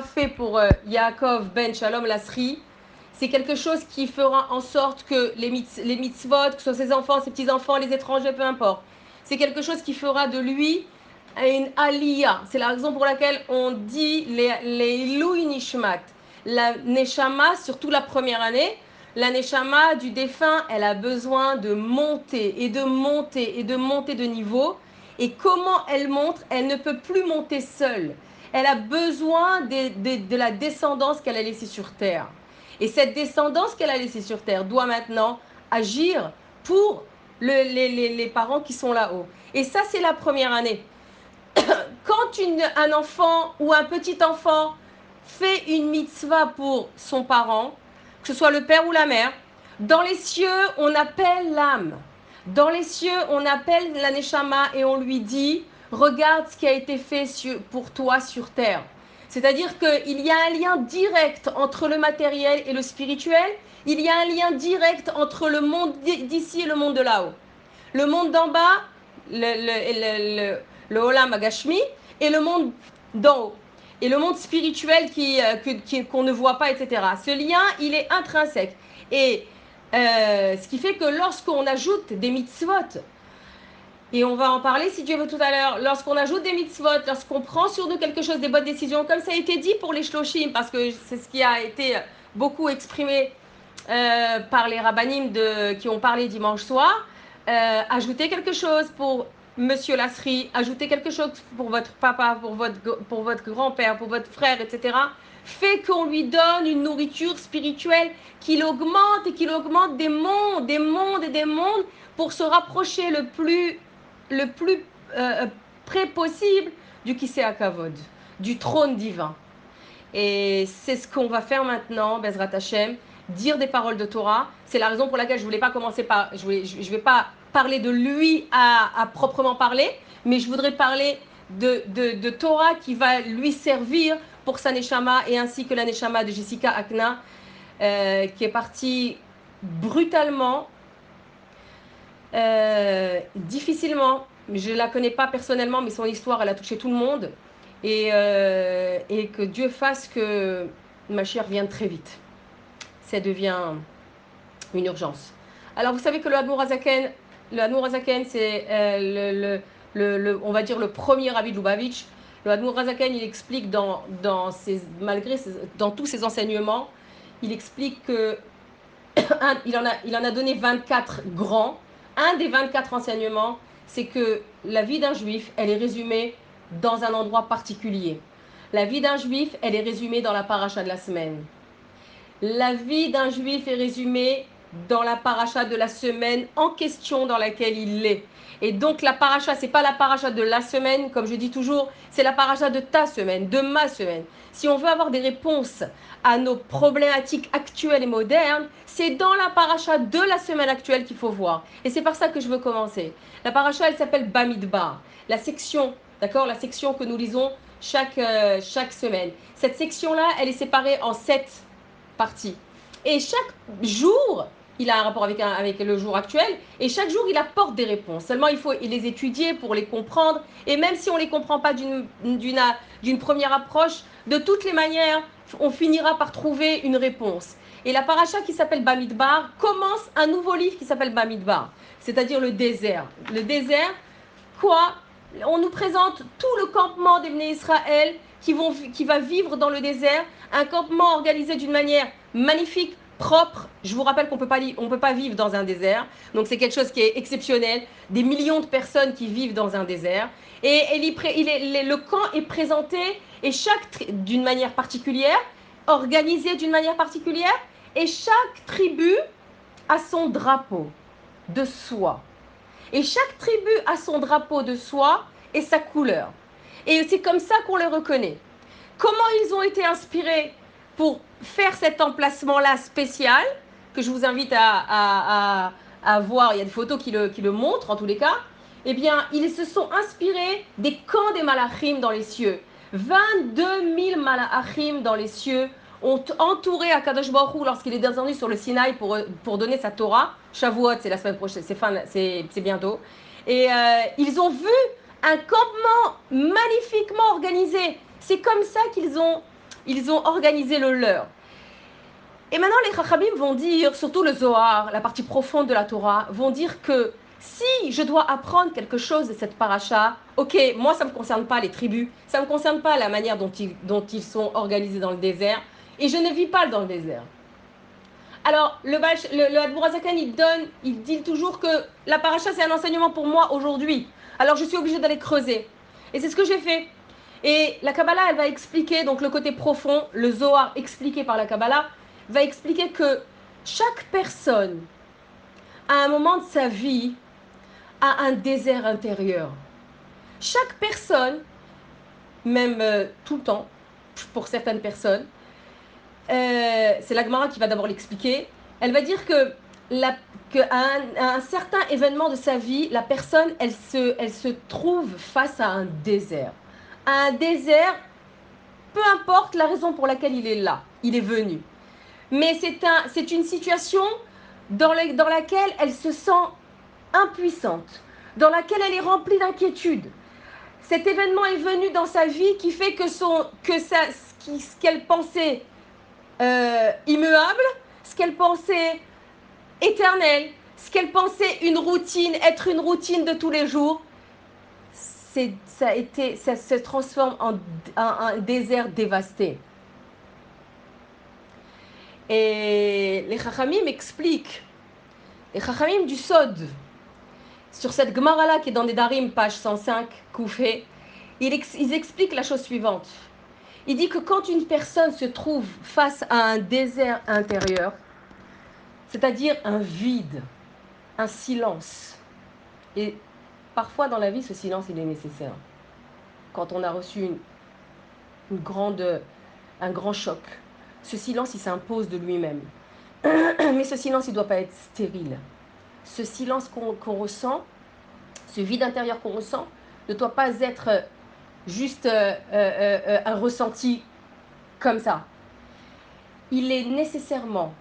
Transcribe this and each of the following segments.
fait pour euh, Yaakov ben Shalom Lasri, c'est quelque chose qui fera en sorte que les, mitz- les mitzvot, que ce soit ses enfants, ses petits-enfants, les étrangers, peu importe, c'est quelque chose qui fera de lui une aliyah. C'est la raison pour laquelle on dit les, les Nishmat. La Neshama, surtout la première année, la Neshama du défunt, elle a besoin de monter et de monter et de monter de niveau. Et comment elle monte Elle ne peut plus monter seule. Elle a besoin de, la descendance qu'elle a laissée sur terre. Et cette descendance qu'elle a laissée sur terre doit maintenant agir pour le- les, les- les parents qui sont là-haut. Et ça, c'est la première année. Quand une- un enfant ou un petit enfant fait une mitzvah pour son parent, que ce soit le père ou la mère, dans les cieux, on appelle l'âme. Dans les cieux, on appelle la Neshama et on lui dit Regarde ce qui a été fait pour toi sur terre. C'est-à-dire qu'il y a un lien direct entre le matériel et le spirituel. Il y a un lien direct entre le monde d'ici et le monde de là-haut. Le monde d'en bas, le, le, Olam Agashmi, et le monde d'en haut. Et le monde spirituel euh, que- qui- qu'on ne voit pas, etc. Ce lien, il est intrinsèque. Et euh, ce qui fait que lorsqu'on ajoute des mitzvot, et on va en parler si Dieu veut tout à l'heure, lorsqu'on ajoute des mitzvot, lorsqu'on prend sur nous quelque chose, des bonnes décisions, comme ça a été dit pour les shloshim, parce que c'est ce qui a été beaucoup exprimé euh, par les rabbinim qui ont parlé dimanche soir, euh, ajouter quelque chose pour Monsieur Lasri, ajouter quelque chose pour votre papa, pour votre, pour votre grand-père, pour votre frère, etc., fait qu'on lui donne une nourriture spirituelle qu'il augmente et qu'il augmente des mondes, des mondes et des mondes pour se rapprocher le plus, le plus euh, près possible du Kisei Kavod, du trône divin. Et c'est ce qu'on va faire maintenant, Bezrat Hashem, dire des paroles de Torah. C'est la raison pour laquelle je voulais pas commencer par, je voulais, je, vais pas parler de lui à, proprement parler, mais je voudrais parler de, de, de Torah qui va lui servir pour sa neshama et ainsi que la neshama de Jessica Akna, euh, qui est partie brutalement, euh, difficilement. Je la connais pas personnellement, mais son histoire, elle a touché tout le monde. Et, euh, que Dieu fasse que ma chère vienne très vite. Ça devient une urgence. Alors, vous savez que le Admour Azaken, le c'est euh, le, on va dire le premier rabbi de Lubavitch. Le Admour Azaken, il explique dans, dans malgré dans tous ses enseignements, il explique que un- il, en a, en a donné 24 grands. Un des 24 enseignements, c'est que la vie d'un juif, elle est résumée dans un endroit particulier. La vie d'un juif, elle est résumée dans la paracha de la semaine. La vie d'un juif est résumée dans la paracha de la semaine en question dans laquelle il est. Et donc la paracha, c'est pas la paracha de la semaine, comme je dis toujours, c'est la paracha de ta semaine, de ma semaine. Si on veut avoir des réponses à nos problématiques actuelles et modernes, c'est dans la paracha de la semaine actuelle qu'il faut voir. Et c'est par ça que je veux commencer. La paracha, elle s'appelle Bamidbar, la section, d'accord, la section que nous lisons chaque, euh, chaque semaine. Cette section-là, elle est séparée en sept parties. Et chaque jour, il a un rapport avec, le jour actuel, et chaque jour, il apporte des réponses. Seulement, il faut les étudier pour les comprendre, et même si on ne les comprend pas d'une- première approche, de toutes les manières, on finira par trouver une réponse. Et la paracha qui s'appelle Bamidbar commence un nouveau livre qui s'appelle Bamidbar, c'est-à-dire le désert. Le désert, quoi? On nous présente tout le campement des Bnei Israël qui, qui va vivre dans le désert, un campement organisé d'une manière magnifique, propre. Je vous rappelle qu'on peut pas on peut pas vivre dans un désert, donc c'est quelque chose qui est exceptionnel. Des millions de personnes qui vivent dans un désert, et, il est- le- camp est présenté et chaque d'une manière particulière, organisé d'une manière particulière, et chaque tribu a son drapeau de soie. Et chaque tribu a son drapeau de soie et sa couleur. Et c'est comme ça qu'on les reconnaît. Comment ils ont été inspirés pour faire cet emplacement-là spécial, que je vous invite à, voir, il y a des photos qui le, montrent en tous les cas, eh bien, ils se sont inspirés des camps des malachim dans les cieux. 22 000 malachim dans les cieux ont entouré Akadosh Baruch lorsqu'il est descendu sur le Sinaï pour, donner sa Torah. Shavuot, c'est la semaine prochaine, c'est bientôt. Et euh, ils ont vu un campement magnifiquement organisé. C'est comme ça qu'ils ont ils ont organisé le leur. Et maintenant, les Chachamim vont dire, surtout le Zohar, la partie profonde de la Torah, vont dire que si je dois apprendre quelque chose de cette paracha, ok, moi ça ne me concerne pas les tribus, ça ne me concerne pas la manière dont ils, sont organisés dans le désert, et je ne vis pas dans le désert. Alors, le, le, il donne, il dit toujours que la paracha, c'est un enseignement pour moi aujourd'hui. Alors, je suis obligée d'aller creuser. Et c'est ce que j'ai fait. Et la Kabbalah, elle va expliquer, donc le côté profond, le Zohar expliqué par la Kabbalah, va expliquer que chaque personne, à un moment de sa vie, a un désert intérieur. Chaque personne, même euh, tout le temps, pour certaines personnes, euh, c'est l'Agmara qui va d'abord l'expliquer. Elle va dire la, un, certain événement de sa vie, la personne, elle se trouve face à un désert. Un désert, peu importe la raison pour laquelle il est là, il est venu. Mais c'est un, une situation dans, dans laquelle elle se sent impuissante, dans laquelle elle est remplie d'inquiétude. Cet événement est venu dans sa vie qui fait que, son, que ce qu'elle pensait euh, immuable, ce qu'elle pensait éternel, ce qu'elle pensait une routine, être une routine de tous les jours, ça, été, ça se transforme en, un désert dévasté. Et les Chachamim expliquent, les Chachamim du Sod, sur cette Gemara-là qui est dans des Darim, page 105, Koufé, ils, ils expliquent la chose suivante. Il dit que quand une personne se trouve face à un désert intérieur, c'est-à-dire un vide, un silence, et parfois dans la vie, ce silence, il est nécessaire. Quand on a reçu une, grande, un grand choc, ce silence, il s'impose de lui-même. Mais ce silence, il ne doit pas être stérile. Ce silence qu'on ressent, ce vide intérieur qu'on ressent, ne doit pas être juste euh, euh, euh, un ressenti comme ça. Il est nécessairement,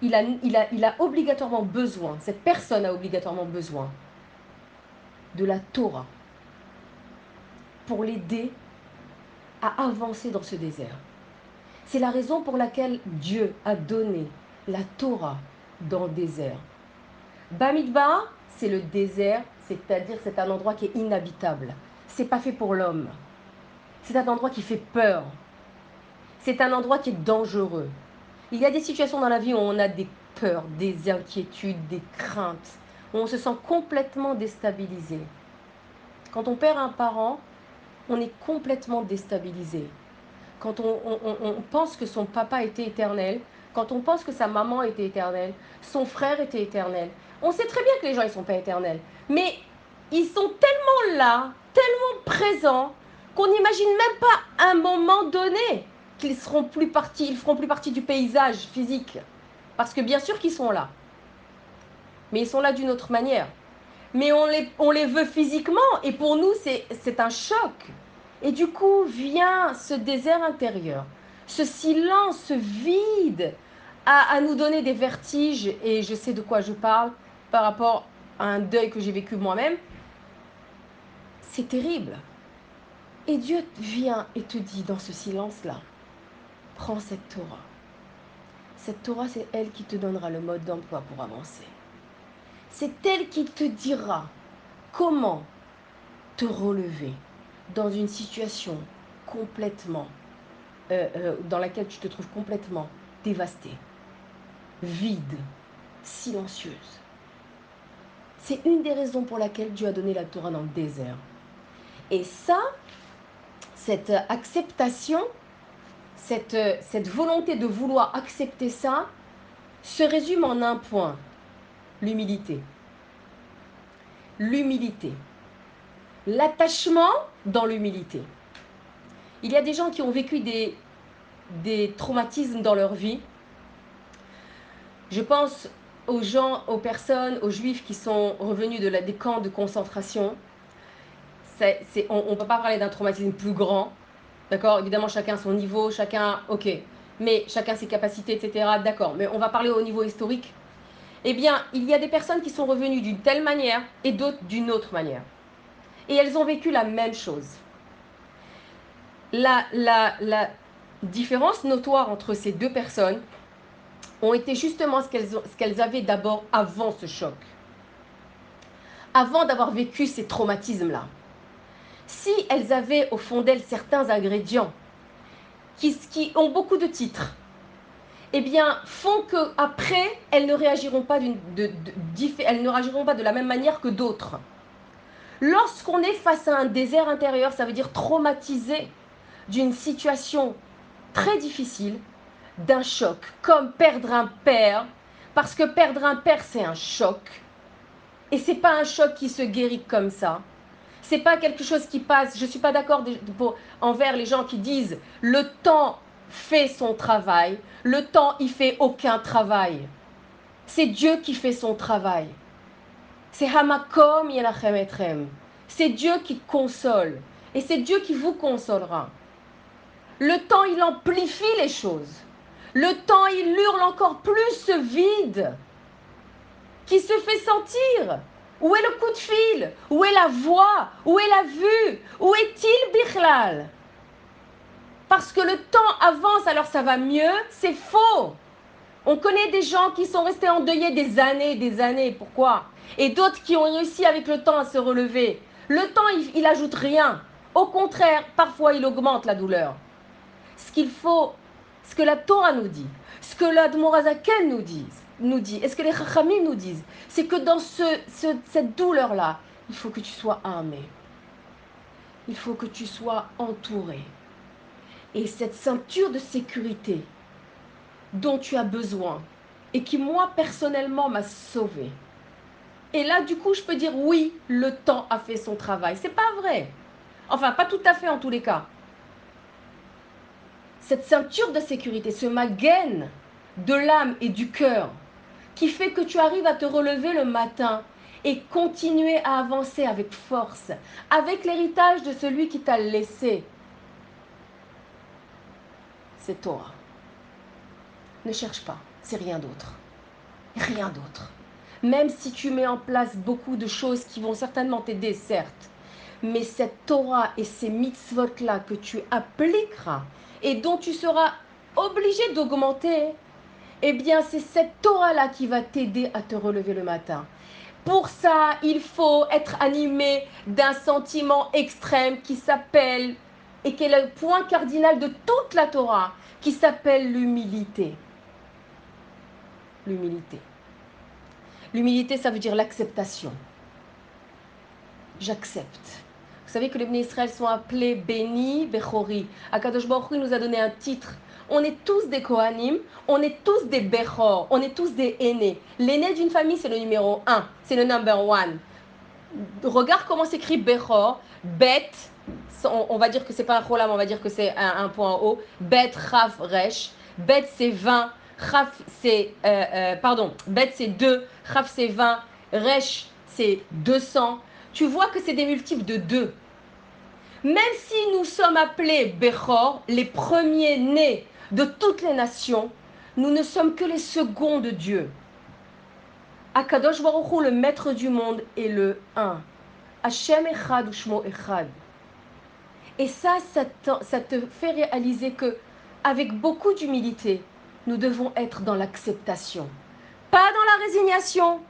il a, il, a, il a obligatoirement besoin, cette personne a obligatoirement besoin de la Torah pour l'aider à avancer dans ce désert. C'est la raison pour laquelle Dieu a donné la Torah dans le désert. Bamidba, c'est le désert, c'est-à-dire c'est un endroit qui est inhabitable c'est pas fait pour l'homme. C'est un endroit qui fait peur. C'est un endroit qui est dangereux. Il y a des situations dans la vie où on a des peurs, des inquiétudes, des craintes, on se sent complètement déstabilisé. Quand on perd un parent, on est complètement déstabilisé. Quand on, pense que son papa était éternel, quand on pense que sa maman était éternelle, son frère était éternel, on sait très bien que les gens ne sont pas éternels. Mais ils sont tellement là, tellement présents, qu'on n'imagine même pas un moment donné qu'ils seront plus partis, ils feront plus partie du paysage physique. Parce que bien sûr qu'ils sont là. Mais ils sont là d'une autre manière. Mais on les, on les veut physiquement et pour nous c'est un choc. Et du coup vient ce désert intérieur, ce silence, ce vide à, à nous donner des vertiges. Et je sais de quoi je parle par rapport à un deuil que j'ai vécu moi-même. C'est terrible. Et Dieu vient et te dit dans ce silence-là, prends cette Torah. Cette Torah, c'est elle qui te donnera le mode d'emploi pour avancer. C'est elle qui te dira comment te relever dans une situation complètement, euh, euh, dans laquelle tu te trouves complètement dévasté, vide, silencieuse. C'est une des raisons pour laquelle Dieu a donné la Torah dans le désert. Et ça, cette acceptation, cette, cette volonté de vouloir accepter ça, se résume en un point, l'humilité. L'humilité. L'attachement dans l'humilité. Il y a des gens qui ont vécu des, traumatismes dans leur vie. Je pense aux gens, aux personnes, aux juifs qui sont revenus de des camps de concentration on ne peut pas parler d'un traumatisme plus grand. D'accord? Évidemment, chacun son niveau, chacun, ok. Mais chacun ses capacités, etc. D'accord. Mais on va parler au niveau historique. Eh bien, il y a des personnes qui sont revenues d'une telle manière et d'autres d'une autre manière. Et elles ont vécu la même chose. La, la, la, différence notoire entre ces deux personnes ont été justement ce qu'elles, avaient d'abord avant ce choc. Avant d'avoir vécu ces traumatismes-là. Si elles avaient au fond d'elles certains ingrédients qui, qui ont beaucoup de titres, eh bien, font que après elles ne réagiront pas d'une, de, elles ne réagiront pas de la même manière que d'autres. Lorsqu'on est face à un désert intérieur, ça veut dire traumatisé d'une situation très difficile, d'un choc, comme perdre un père, parce que perdre un père, c'est un choc. Et c'est pas un choc qui se guérit comme ça. C'est pas quelque chose qui passe. Je suis pas d'accord envers les gens qui disent le temps fait son travail, le temps il fait aucun travail. C'est Dieu qui fait son travail. C'est Hamakom Yelachem Etrem. C'est Dieu qui console. Et c'est Dieu qui vous consolera. Le temps, il amplifie les choses. Le temps, il hurle encore plus ce vide qui se fait sentir. Où est le coup de fil? Où est la voix? Où est la vue? Où est-il, Bichlal Parce que le temps avance, alors ça va mieux, c'est faux. On connaît des gens qui sont restés endeuillés des années des années. Pourquoi? Et d'autres qui ont réussi avec le temps à se relever. Le temps, il, il ajoute rien. Au contraire, parfois, il augmente la douleur ce qu'il faut, ce que la Torah nous dit, ce que l'Admorazaken nous dit, nous dit, et ce que les Chachamim nous disent, c'est que dans ce, cette douleur-là, il faut que tu sois aimé. Il faut que tu sois entouré. Et cette ceinture de sécurité dont tu as besoin et qui, moi, personnellement, m'a sauvé. Et là, du coup, je peux dire oui, le temps a fait son travail. C'est pas vrai. Enfin, pas tout à fait en tous les cas cette ceinture de sécurité, ce magaine de l'âme et du cœur, qui fait que tu arrives à te relever le matin et continuer à avancer avec force, avec l'héritage de celui qui t'a laissé. C'est toi. Ne cherche pas, c'est rien d'autre. Rien d'autre. Même si tu mets en place beaucoup de choses qui vont certainement t'aider, certes, mais cette Torah et ces mitzvot-là que tu appliqueras et dont tu seras obligé d'augmenter, eh bien c'est cette Torah-là qui va t'aider à te relever le matin. Pour ça, il faut être animé d'un sentiment extrême qui s'appelle, et qui est le point cardinal de toute la Torah, qui s'appelle l'humilité. L'humilité. L'humilité, ça veut dire l'acceptation. J'accepte. Vous savez que les bénis Israël sont appelés bénis, Bechori. Akadosh Baruch nous a donné un titre. On est tous des Kohanim, on est tous des Bechor, on est tous des aînés. L'aîné d'une famille, c'est le numéro 1, c'est le number one. Regarde comment s'écrit Bechor, Bet, on, va dire que c'est pas un Cholam, on va dire que c'est un, point en haut. Bet, Chaf, Resh. Bet, c'est 20, Chaf, c'est. Euh, euh, pardon, Bet, c'est 2, Chaf, c'est 20, Resh, c'est 200 tu vois que c'est des multiples de deux. Même si nous sommes appelés Bechor, les premiers-nés de toutes les nations, nous ne sommes que les seconds de Dieu. Akadosh Baruch le maître du monde, est le un. Hashem Echad Ushmo Echad. Et ça, ça te fait réaliser que, avec beaucoup d'humilité, nous devons être dans l'acceptation. Pas dans la résignation,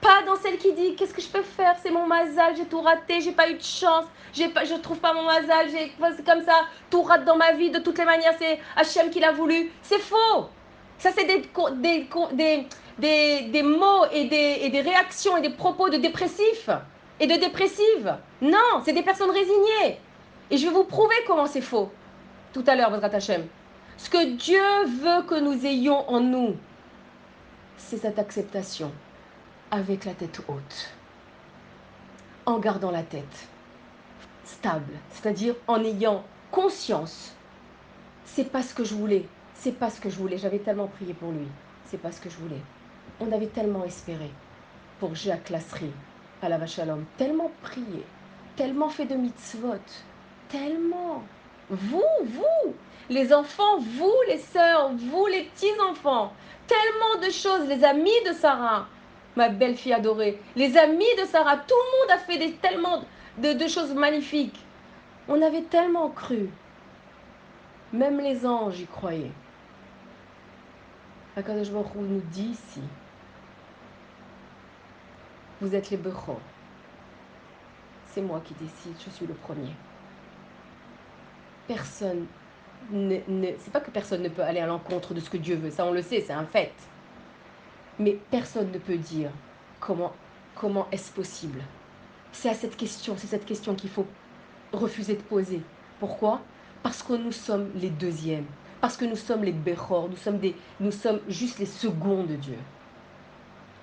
pas dans celle qui dit qu'est-ce que je peux faire, c'est mon mazal, j'ai tout raté, j'ai pas eu de chance, j'ai pas, je trouve pas mon mazal, c'est comme ça, tout rate dans ma vie, de toutes les manières, c'est Hachem qui l'a voulu. C'est faux. Ça, c'est des, des, des, des, mots et des, et des réactions et des propos de dépressifs et de dépressives. Non, c'est des personnes résignées. Et je vais vous prouver comment c'est faux tout à l'heure, votre Hachem. Ce que Dieu veut que nous ayons en nous, c'est cette acceptation avec la tête haute, en gardant la tête stable, c'est-à-dire en ayant conscience. C'est pas ce que je voulais, c'est pas ce que je voulais. J'avais tellement prié pour lui, c'est pas ce que je voulais. On avait tellement espéré pour Jacques Lasserie à la vache à l'homme, tellement prié, tellement fait de mitzvot, tellement. Vous, vous, les enfants, vous, les sœurs, vous, les petits-enfants, tellement de choses, les amis de Sarah, ma belle fille adorée. Les amis de Sarah, tout le monde a fait des, tellement de, choses magnifiques. On avait tellement cru. Même les anges y croyaient. Akadosh Baruch nous dit ici, vous êtes les Bechor. C'est moi qui décide, je suis le premier. Personne ne, ne c'est pas que personne ne peut aller à l'encontre de ce que Dieu veut, ça on le sait, c'est un fait. Mais personne ne peut dire comment, comment est-ce possible. C'est à cette question, c'est cette question qu'il faut refuser de poser. Pourquoi? Parce que nous sommes les deuxièmes, parce que nous sommes les Bechor, nous sommes, des, nous sommes juste les seconds de Dieu.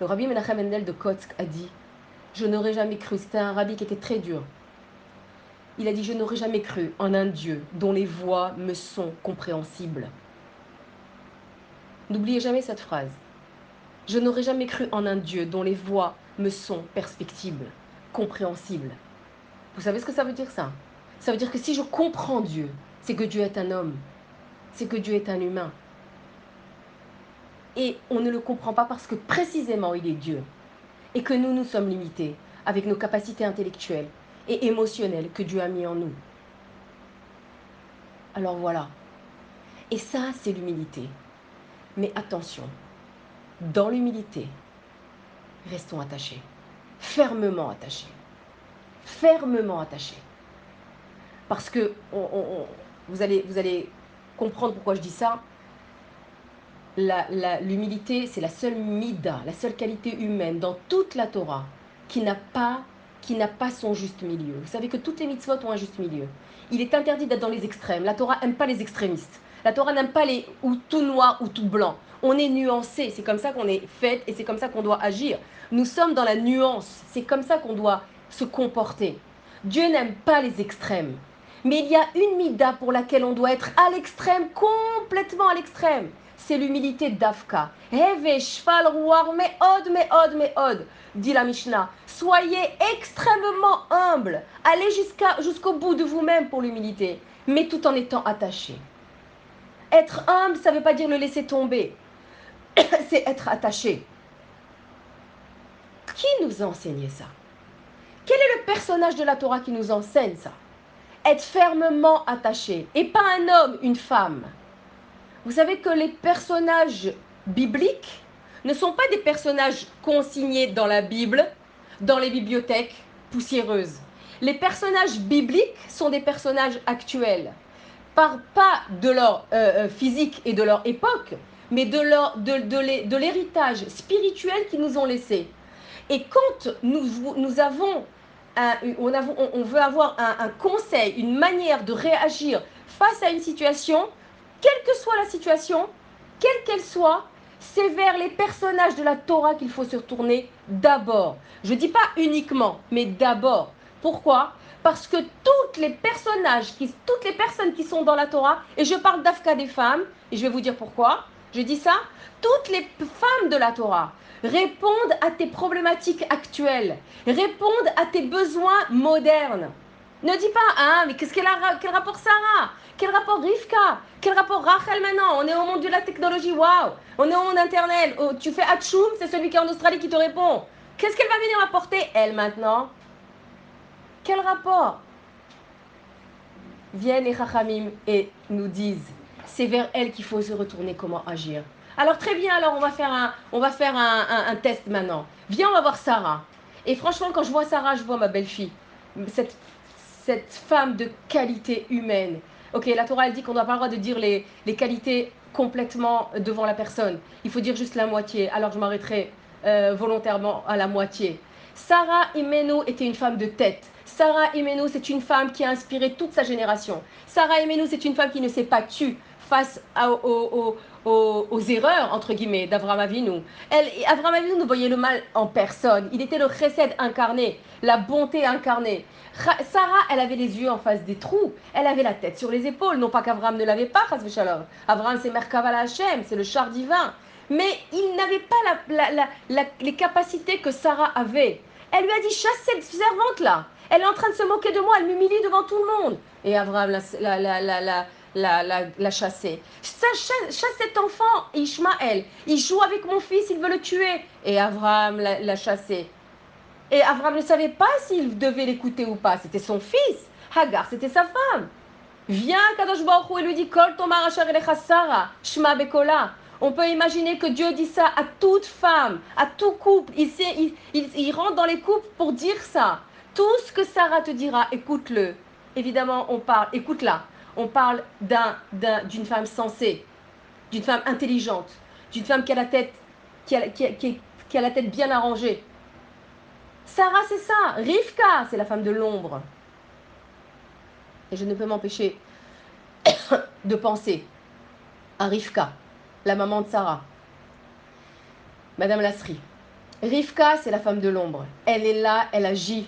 Le rabbi Menachem Mendel de Kotsk a dit Je n'aurais jamais cru, c'était un rabbi qui était très dur. Il a dit Je n'aurais jamais cru en un Dieu dont les voix me sont compréhensibles. N'oubliez jamais cette phrase. Je n'aurais jamais cru en un Dieu dont les voix me sont perspectibles, compréhensibles. Vous savez ce que ça veut dire ça? Ça veut dire que si je comprends Dieu, c'est que Dieu est un homme, c'est que Dieu est un humain. Et on ne le comprend pas parce que précisément il est Dieu. Et que nous, nous sommes limités avec nos capacités intellectuelles et émotionnelles que Dieu a mis en nous. Alors voilà. Et ça, c'est l'humilité. Mais attention, dans l'humilité, restons attachés, fermement attachés, fermement attachés. Parce que vous, allez, vous allez comprendre pourquoi je dis ça. L'humilité, c'est la seule mida, la seule qualité humaine dans toute la Torah qui n'a pas qui n'a pas son juste milieu. Vous savez que toutes les mitzvot ont un juste milieu. Il est interdit d'être dans les extrêmes. La Torah n'aime pas les extrémistes. La Torah n'aime pas les ou tout noir ou tout blanc. On est nuancé, c'est comme ça qu'on est fait et c'est comme ça qu'on doit agir. Nous sommes dans la nuance, c'est comme ça qu'on doit se comporter. Dieu n'aime pas les extrêmes. Mais il y a une mida pour laquelle on doit être à l'extrême, complètement à l'extrême. C'est l'humilité d'Afka. Heve, shfal, ruar, meod, meod, meod, dit la Mishnah. Soyez extrêmement humble. Allez jusqu'au bout de vous-même pour l'humilité, mais tout en étant attaché. Être humble, ça ne veut pas dire le laisser tomber. C'est être attaché. Qui nous a enseigné ça? Quel est le personnage de la Torah qui nous enseigne ça? Être fermement attaché. Et pas un homme, une femme. Vous savez que les personnages bibliques ne sont pas des personnages consignés dans la Bible, dans les bibliothèques poussiéreuses. Les personnages bibliques sont des personnages actuels pas de leur euh, euh, physique et de leur époque, mais de, leur, de, de l'héritage spirituel qu'ils nous ont laissé. Et quand nous, nous avons, on, veut avoir un, conseil, une manière de réagir face à une situation, quelle que soit la situation, quelle qu'elle soit, c'est vers les personnages de la Torah qu'il faut se retourner d'abord. Je ne dis pas uniquement, mais d'abord. Pourquoi? Parce que toutes les personnages, toutes les personnes qui sont dans la Torah, et je parle d'Afka des femmes, et je vais vous dire pourquoi, je dis ça, toutes les femmes de la Torah répondent à tes problématiques actuelles, répondent à tes besoins modernes. Ne dis pas, ah, mais qu'est-ce qu'elle quel rapport Sarah? Quel rapport Rivka? Quel rapport Rachel maintenant? On est au monde de la technologie, waouh On est au monde Internet. Oh, tu fais Hatchoum, c'est celui qui est en Australie qui te répond. Qu'est-ce qu'elle va venir apporter, elle, maintenant? Quel rapport? Viennent les Chachamim et nous disent, c'est vers elle qu'il faut se retourner, comment agir. Alors très bien, alors on va faire un, on va faire un, test maintenant. Viens, on va voir Sarah. Et franchement, quand je vois Sarah, je vois ma belle-fille. Cette, cette femme de qualité humaine. Ok, la Torah, elle dit qu'on n'a pas le droit de dire les, les, qualités complètement devant la personne. Il faut dire juste la moitié. Alors je m'arrêterai euh, volontairement à la moitié. Sarah Imeno était une femme de tête. Sarah Imenu, c'est une femme qui a inspiré toute sa génération. Sarah Imenu, c'est une femme qui ne s'est pas tue face aux, erreurs, entre guillemets, d'Avram Avinu. Elle, Avram Avinu ne voyait le mal en personne. Il était le chesed incarné, la bonté incarnée. Sarah, elle avait les yeux en face des trous. Elle avait la tête sur les épaules. Non pas qu'Avram ne l'avait pas, Shalom. Avram, c'est Merkavala Hashem, c'est le char divin. Mais il n'avait pas les capacités que Sarah avait. Elle lui a dit chasse cette servante-là. Elle est en train de se moquer de moi, elle m'humilie devant tout le monde. Et Abraham l'a, la, la, chassé. Chasse, cet enfant, Ishmaël. Il joue avec mon fils, il veut le tuer. Et Abraham l'a chassé. Et Abraham ne savait pas s'il devait l'écouter ou pas. C'était son fils. Hagar, c'était sa femme. Vient Kadosh Baruch et lui dit Kol tomar Shma Bekola. On peut imaginer que Dieu dit ça à toute femme, à tout couple. Il, sait, il, rentre dans les couples pour dire ça. Tout ce que Sarah te dira, écoute-le. Évidemment, on parle, écoute-la. On parle d'une femme sensée, d'une femme intelligente, d'une femme qui a la tête, qui a, la tête bien arrangée. Sarah, c'est ça. Rivka, c'est la femme de l'ombre. Et je ne peux m'empêcher de penser à Rivka, la maman de Sarah, Madame Lasri. Rivka, c'est la femme de l'ombre. Elle est là, elle agit.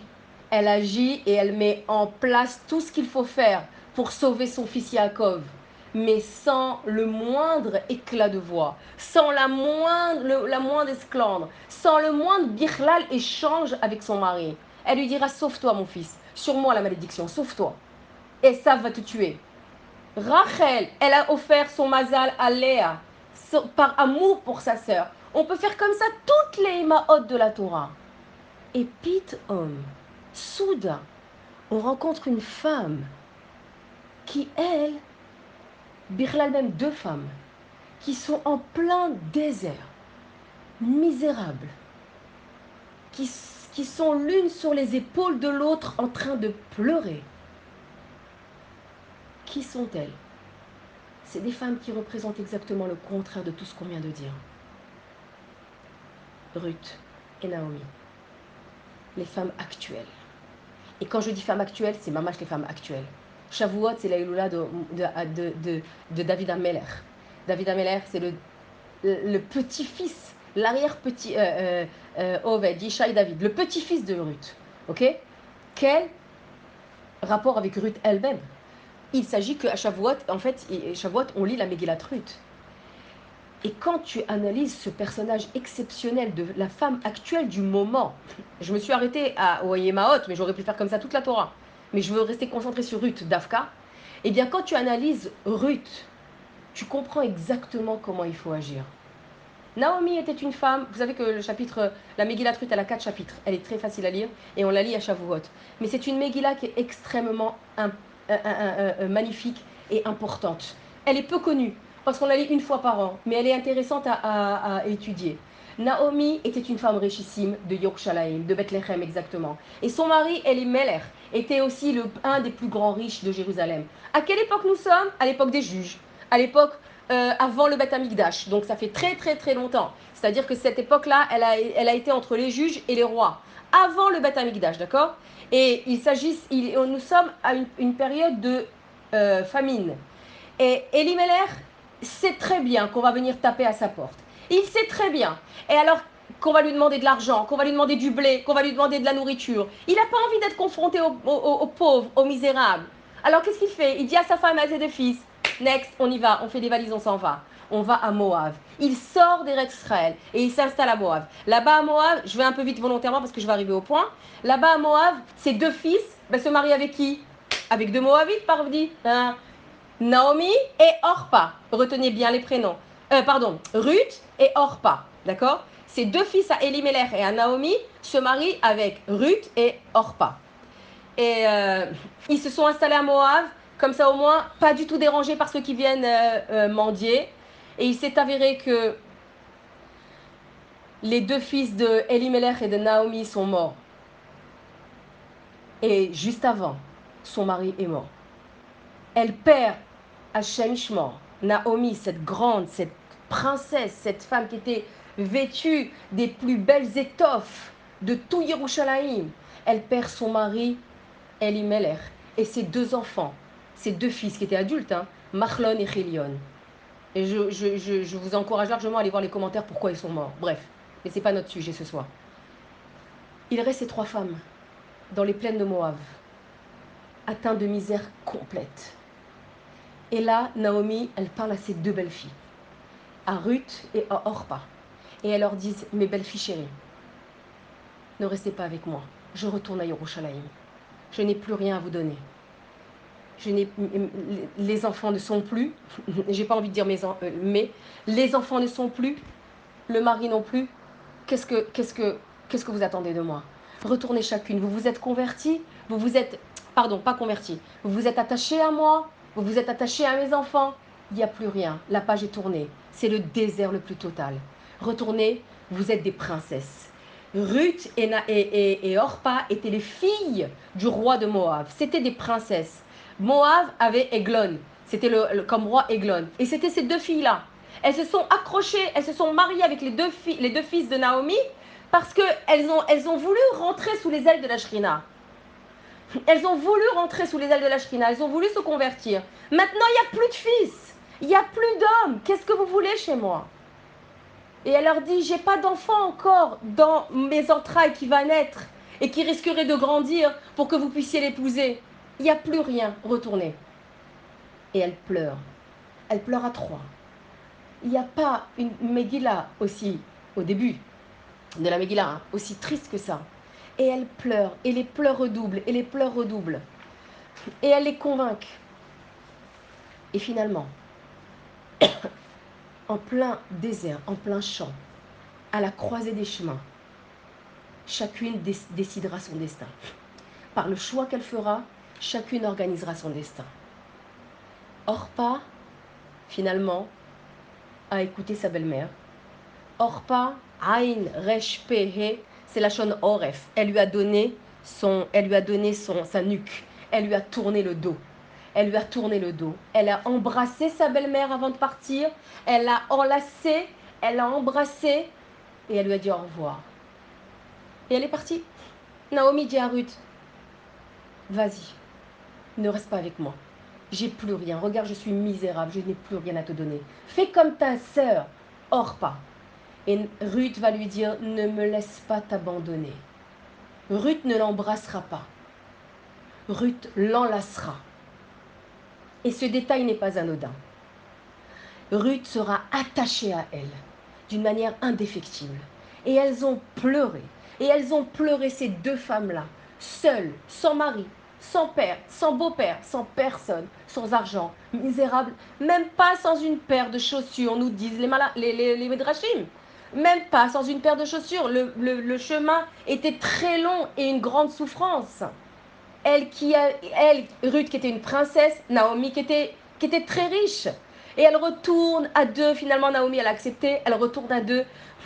Elle agit et elle met en place tout ce qu'il faut faire pour sauver son fils Yaakov. Mais sans le moindre éclat de voix, sans la moindre, la moindre esclandre, sans le moindre birlal échange avec son mari. Elle lui dira Sauve-toi, mon fils. Sur moi la malédiction, sauve-toi et ça va te tuer. Rachel, elle a offert son mazal à Léa par amour pour sa sœur. On peut faire comme ça toutes les Imaot de la Torah. Et pit homme, soudain, on rencontre une femme qui, elle, Birlal même deux femmes, qui sont en plein désert, misérables, qui, qui sont l'une sur les épaules de l'autre en train de pleurer. Qui sont-elles C'est des femmes qui représentent exactement le contraire de tout ce qu'on vient de dire. Ruth et Naomi. Les femmes actuelles. Et quand je dis femmes actuelles, c'est mamash les femmes actuelles. Shavuot, c'est la de, de, David Ameller. David Ameller, c'est le, petit-fils, l'arrière-petit, euh, euh, euh Oved, David, le petit-fils de Ruth. Ok? Quel rapport avec Ruth elle-même? Il s'agit qu'à Shavuot, en fait, Shavuot, on lit la Megillat Ruth. Et quand tu analyses ce personnage exceptionnel de la femme actuelle du moment, je me suis arrêtée à Oyemaot, mais j'aurais pu faire comme ça toute la Torah. Mais je veux rester concentrée sur Ruth, Dafka. Eh bien, quand tu analyses Ruth, tu comprends exactement comment il faut agir. Naomi était une femme, vous savez que le chapitre, la Megillah Ruth, elle a quatre chapitres. Elle est très facile à lire et on la lit à Shavuot. Mais c'est une Megillah qui est extrêmement importante magnifique et importante. Elle est peu connue parce qu'on la lit une fois par an, mais elle est intéressante à, étudier. Naomi était une femme richissime de Yorkshire, de Bethléem exactement. Et son mari, Elimelech, était aussi le, un des plus grands riches de Jérusalem. À quelle époque nous sommes? À l'époque des juges. À l'époque euh, avant le Beth Amikdash. Donc ça fait très très très longtemps. C'est-à-dire que cette époque-là, elle a, elle a été entre les juges et les rois. Avant le Beth Amikdash, d'accord? Et il s'agit, nous sommes à une, période de euh, famine. Et Elimelech sait très bien qu'on va venir taper à sa porte. Il sait très bien. Et alors qu'on va lui demander de l'argent, qu'on va lui demander du blé, qu'on va lui demander de la nourriture. Il n'a pas envie d'être confronté aux, pauvres, aux misérables. Alors qu'est-ce qu'il fait? Il dit à sa femme, à ses deux fils, next, on y va, on fait des valises, on s'en va on va à Moab. Il sort d'Eretz Israël et il s'installe à Moab. Là-bas à Moab, je vais un peu vite volontairement parce que je vais arriver au point. Là-bas à Moab, ses deux fils ben, se marient avec qui? Avec deux Moabites, pardi. Hein? Naomi et Orpa. Retenez bien les prénoms. Euh, pardon, Ruth et Orpa. D'accord? Ses deux fils à Elimelech et à Naomi se marient avec Ruth et Orpa. Et euh, ils se sont installés à Moab, comme ça au moins, pas du tout dérangés par ceux qui viennent euh, mendier. Et il s'est avéré que les deux fils de Elimelech et de Naomi sont morts. Et juste avant, son mari est mort. Elle perd Hachem Ishmor, Naomi, cette grande, cette princesse, cette femme qui était vêtue des plus belles étoffes de tout Yerushalayim. Elle perd son mari, Elimelech, et ses deux enfants, ses deux fils qui étaient adultes, hein, Machlon et Chilion. Et je, je, je, vous encourage largement à aller voir les commentaires pourquoi ils sont morts. Bref, mais ce n'est pas notre sujet ce soir. Il reste ces trois femmes dans les plaines de Moab, atteintes de misère complète. Et là, Naomi, elle parle à ses deux belles filles, à Ruth et à Orpa. Et elle leur dit Mes belles filles chéries, ne restez pas avec moi. Je retourne à Yerushalayim. Je n'ai plus rien à vous donner je les enfants ne sont plus, j'ai pas envie de dire mes euh, mais les enfants ne sont plus, le mari non plus. Qu'est-ce que, qu'est-ce que, qu'est-ce que vous attendez de moi? Retournez chacune. Vous vous êtes convertis, vous vous êtes, pardon, pas convertis. Vous vous êtes attachés à moi. Vous vous êtes attaché à mes enfants Il n'y a plus rien. La page est tournée. C'est le désert le plus total. Retournez, vous êtes des princesses. Ruth et, Orpa étaient les filles du roi de Moab. C'était des princesses. Moab avait Eglon. C'était le, comme roi Eglon. Et c'était ces deux filles-là. Elles se sont accrochées, elles se sont mariées avec les deux, fils de Naomi parce qu'elles ont, ont voulu rentrer sous les ailes de la Shrina. Elles ont voulu rentrer sous les ailes de la Shrina, elles ont voulu se convertir. Maintenant, il n'y a plus de fils, il n'y a plus d'hommes. Qu'est-ce que vous voulez chez moi? Et elle leur dit, j'ai pas d'enfant encore dans mes entrailles qui va naître et qui risquerait de grandir pour que vous puissiez l'épouser. Il n'y a plus rien, retournez. Et elle pleure. Elle pleure à trois. Il n'y a pas une Megillah aussi, au début de la Megillah, hein, aussi triste que ça et elle pleure, et les pleurs redoublent, et les pleurs redoublent. Et elle les convainc. Et finalement, en plein désert, en plein champ, à la croisée des chemins, chacune décidera son destin. Par le choix qu'elle fera, chacune organisera son destin. Orpa, finalement, a écouté sa belle-mère. Orpa, Ain Resh Pehe, c'est la chaîne Oref. Elle lui a donné, son, elle lui a donné son, sa nuque. Elle lui a tourné le dos. Elle lui a tourné le dos. Elle a embrassé sa belle-mère avant de partir. Elle l'a enlacé. Elle l'a embrassé. Et elle lui a dit au revoir. Et elle est partie. Naomi dit à Ruth, vas-y, ne reste pas avec moi. J'ai plus rien. Regarde, je suis misérable. Je n'ai plus rien à te donner. Fais comme ta sœur, Orpa. Et Ruth va lui dire, ne me laisse pas t'abandonner. Ruth ne l'embrassera pas. Ruth l'enlacera. Et ce détail n'est pas anodin. Ruth sera attachée à elle d'une manière indéfectible. Et elles ont pleuré. Et elles ont pleuré ces deux femmes-là, seules, sans mari, sans père, sans beau-père, sans personne, sans argent, misérables, même pas sans une paire de chaussures, nous disent les, les, les, les même pas sans une paire de chaussures. Le, chemin était très long et une grande souffrance. Elle, qui elle, Ruth qui était une princesse, Naomi qui était, qui était très riche. Et elle retourne à deux, finalement Naomi elle a accepté, elle retourne à deux.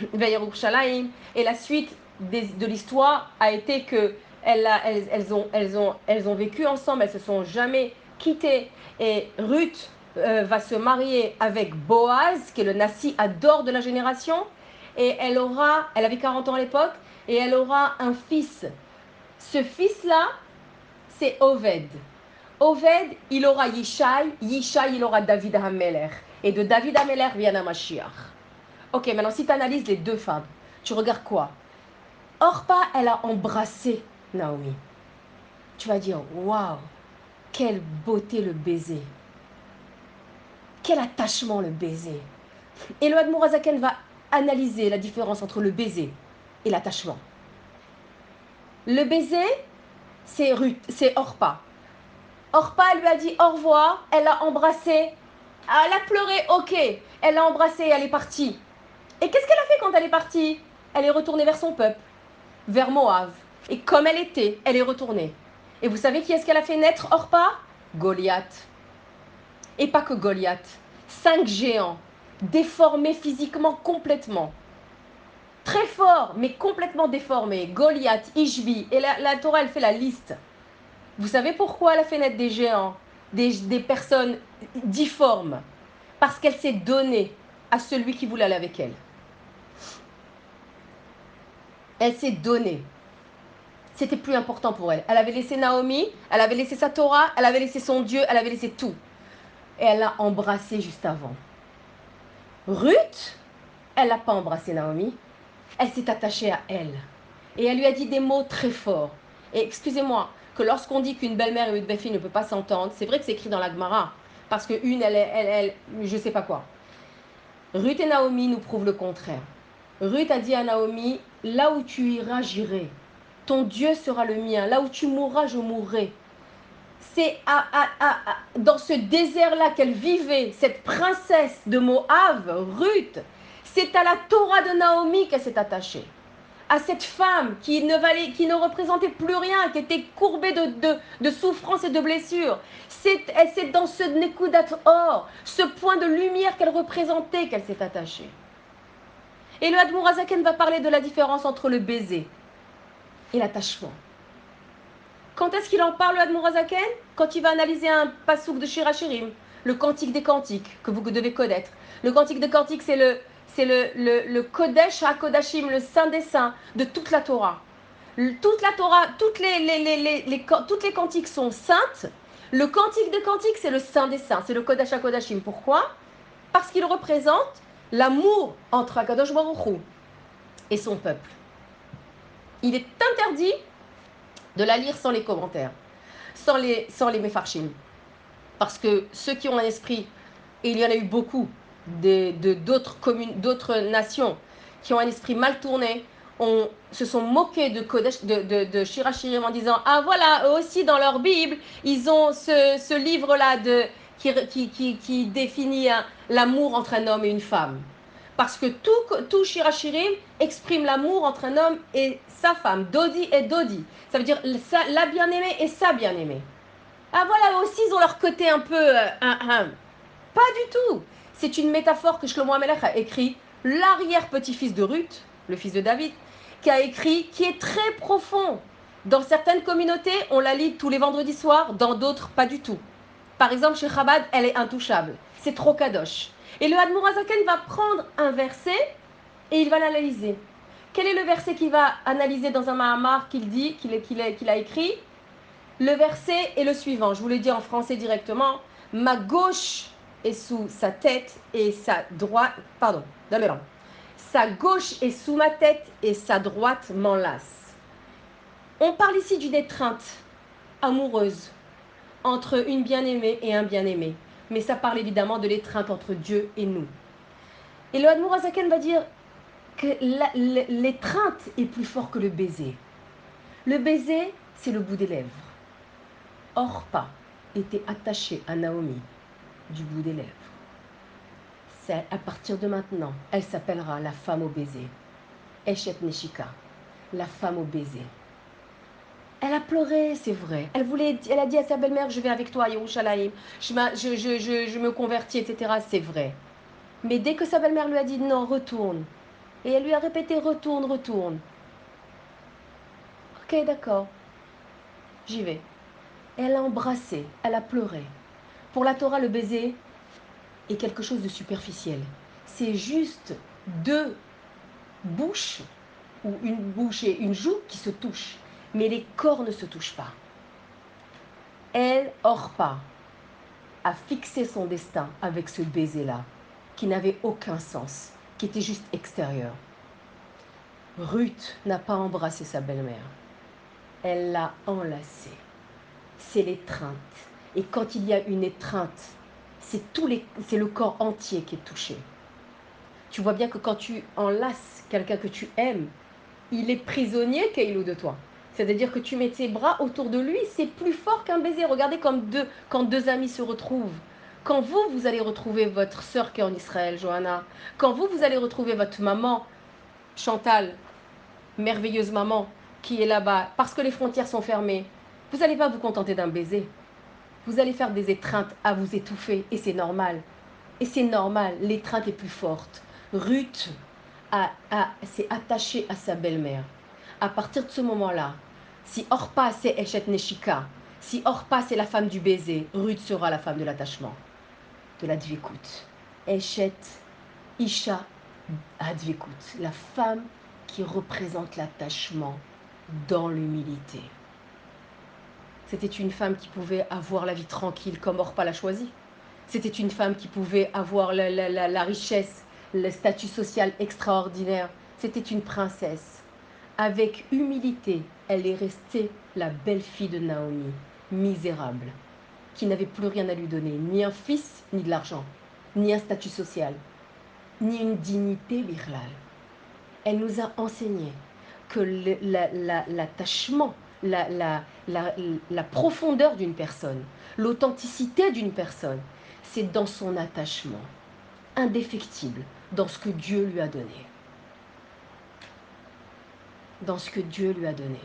Et la suite de l'histoire a été que elles, elles, ont, elles, ont, elles ont vécu ensemble, elles se sont jamais quittées. Et Ruth euh, va se marier avec Boaz, qui est le Nassi Ador de la génération et elle aura, elle avait 40 ans à l'époque, et elle aura un fils. Ce fils-là, c'est Oved. Oved, il aura Yishai, Yishai, il aura David Hameler. Et de David Hameler vient Mashiach. Ok, maintenant si tu analyses les deux femmes, tu regardes quoi? Orpa, elle a embrassé Naomi. Tu vas dire, waouh, quelle beauté le baiser. Quel attachement le baiser. Et le Admorazaken va analyser la différence entre le baiser et l'attachement. Le baiser, c'est Ruth, c'est Orpa. Orpa lui a dit au revoir, elle l'a embrassé, elle a pleuré, ok, elle l'a embrassé, elle est partie. Et qu'est-ce qu'elle a fait quand elle est partie? Elle est retournée vers son peuple, vers Moab. Et comme elle était, elle est retournée. Et vous savez qui est-ce qu'elle a fait naître Orpa? Goliath. Et pas que Goliath. Cinq géants déformé physiquement complètement. Très fort, mais complètement déformé. Goliath, Ishbi. Et la, Torah, elle fait la liste. Vous savez pourquoi elle a fait naître des géants, des, personnes difformes? Parce qu'elle s'est donnée à celui qui voulait aller avec elle. Elle s'est donnée. C'était plus important pour elle. Elle avait laissé Naomi, elle avait laissé sa Torah, elle avait laissé son Dieu, elle avait laissé tout. Et elle l'a embrassé juste avant. Ruth, elle n'a pas embrassé Naomi, elle s'est attachée à elle. Et elle lui a dit des mots très forts. Et excusez-moi, que lorsqu'on dit qu'une belle-mère et une belle-fille ne peuvent pas s'entendre, c'est vrai que c'est écrit dans la Gemara, parce qu'une, elle, elle, elle, je sais pas quoi. Ruth et Naomi nous prouvent le contraire. Ruth a dit à Naomi, là où tu iras, j'irai. Ton Dieu sera le mien. Là où tu mourras, je mourrai c'est dans ce désert-là qu'elle vivait, cette princesse de Moab, Ruth, c'est à la Torah de Naomi qu'elle s'est attachée. à cette femme qui ne, valait, qui ne représentait plus rien, qui était courbée de, de, souffrance et de blessures. C'est dans ce Nekudat Or, ce point de lumière qu'elle représentait, qu'elle s'est attachée. Et le Admourazaken va parler de la différence entre le baiser et l'attachement. Quand est-ce qu'il en parle, le Admourazaken Quand il va analyser un pasouk de Shirachirim, le cantique des cantiques, que vous devez connaître. Le cantique des cantiques, c'est le, c'est le, le, le Kodesh HaKodashim, le Saint des Saints de toute la Torah. Toute la Torah, toutes les, les, les, toutes les cantiques sont saintes. Le cantique des cantiques, c'est le Saint des Saints, c'est le Kodesh HaKodashim. Pourquoi? Parce qu'il représente l'amour entre Akadosh Baruch et son peuple. Il est interdit de la lire sans les commentaires, sans les, sans les mefarshim. Parce que ceux qui ont un esprit, et il y en a eu beaucoup, d'autres communes, d'autres nations qui ont un esprit mal tourné, se sont moqués de, Kodesh, de, de, de Shirachirim en disant Ah voilà, eux aussi dans leur Bible, ils ont ce, ce livre-là qui, qui, qui, qui, définit l'amour entre un homme et une femme. Parce que tout, tout Shirachirim exprime l'amour entre un homme et sa femme, Dodi et Dodi. Ça veut dire la bien-aimée et sa bien-aimée. Ah voilà, eux aussi ils ont leur côté un peu. Euh, Pas du tout. C'est une métaphore que Shlomo Amelech a écrit, l'arrière-petit-fils de Ruth, le fils de David, qui a écrit, qui est très profond. Dans certaines communautés, on la lit tous les vendredis soirs, dans d'autres, pas du tout. Par exemple, chez Chabad, elle est intouchable. C'est trop kadosh. Et le Hadmourazaken va prendre un verset et il va l'analyser. Quel est le verset qu'il va analyser dans un Mahamar qu'il dit, qu'il a écrit? Le verset est le suivant. Je vous le dis en français directement. Ma gauche sous sa tête et sa droite. Pardon, dans Sa gauche est sous ma tête et sa droite m'enlace. On parle ici d'une étreinte amoureuse entre une bien-aimée et un bien-aimé. Mais ça parle évidemment de l'étreinte entre Dieu et nous. Et le Hadmour va dire que l'étreinte est plus fort que le baiser. Le baiser, c'est le bout des lèvres. Orpa était attaché à Naomi du bout des lèvres. C'est à partir de maintenant, elle s'appellera la femme au baiser. Eshet Neshika, la femme au baiser. Elle a pleuré, c'est vrai. Elle, voulait, elle a dit à sa belle-mère, je vais avec toi à Yerushalayim, je, je, je, je me convertis, etc. C'est vrai. Mais dès que sa belle-mère lui a dit non, retourne, et elle lui a répété retourne, retourne. Ok, d'accord. J'y vais. Elle a embrassé, elle a pleuré. Pour la Torah, le baiser est quelque chose de superficiel. C'est juste deux bouches, ou une bouche et une joue qui se touchent. Mais les corps ne se touchent pas. Elle, Orpa, a fixé son destin avec ce baiser-là, qui n'avait aucun sens, qui était juste extérieur. Ruth n'a pas embrassé sa belle-mère. Elle l'a enlacée. C'est l'étreinte et quand il y a une étreinte, c'est le corps entier qui est touché. Tu vois bien que quand tu enlaces quelqu'un que tu aimes, il est prisonnier, Keilo, de toi. C'est-à-dire que tu mets tes bras autour de lui, c'est plus fort qu'un baiser. Regardez comme deux, quand deux amis se retrouvent. Quand vous, vous allez retrouver votre sœur qui est en Israël, Johanna. Quand vous, vous allez retrouver votre maman, Chantal, merveilleuse maman, qui est là-bas, parce que les frontières sont fermées. Vous n'allez pas vous contenter d'un baiser vous allez faire des étreintes à vous étouffer et c'est normal. Et c'est normal, l'étreinte est plus forte. Ruth s'est attachée à sa belle-mère. À partir de ce moment-là, si Orpa c'est Eshet Neshika, si Orpa c'est la femme du baiser, Ruth sera la femme de l'attachement, de la dvekut. Eshet Isha Advekut, la femme qui représente l'attachement dans l'humilité. C'était une femme qui pouvait avoir la vie tranquille comme Orpa l'a choisi. C'était une femme qui pouvait avoir la, richesse, le statut social extraordinaire. C'était une princesse. Avec humilité, elle est restée la belle-fille de Naomi, misérable, qui n'avait plus rien à lui donner, ni un fils, ni de l'argent, ni un statut social, ni une dignité birlal. Elle nous a enseigné que l'attachement la, la, la, profondeur d'une personne, l'authenticité d'une personne, c'est dans son attachement indéfectible, dans ce que Dieu lui a donné. dans ce que Dieu lui a donné.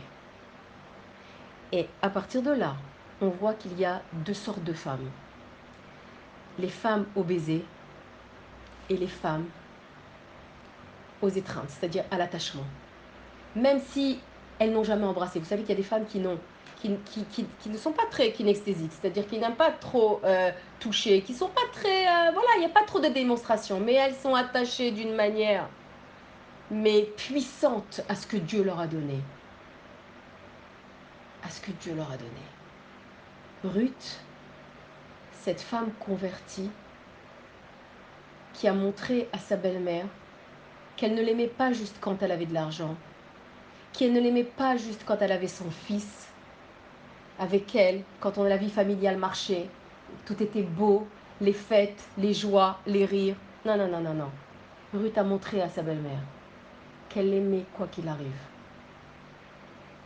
Et à partir de là, on voit qu'il y a deux sortes de femmes. Les femmes au baiser et les femmes aux étreintes, c'est-à-dire à, l'attachement. Même si elles n'ont jamais embrassé. Vous savez qu'il y a des femmes qui, n'ont, qui, ne sont pas très kinesthésiques, c'est-à-dire qui n'aiment pas trop euh, toucher, qui sont pas très... Euh, voilà, il n'y a pas trop de démonstration, mais elles sont attachées d'une manière, mais puissante à ce que Dieu leur a donné. À ce que Dieu leur a donné. Ruth, cette femme convertie, qui a montré à sa belle-mère qu'elle ne l'aimait pas juste quand elle avait de l'argent, qu'elle ne l'aimait pas juste quand elle avait son fils avec elle, quand on, la vie familiale marchait, tout était beau, les fêtes, les joies, les rires. Non, non, non, non, non. Ruth a montré à sa belle-mère qu'elle l'aimait quoi qu'il arrive,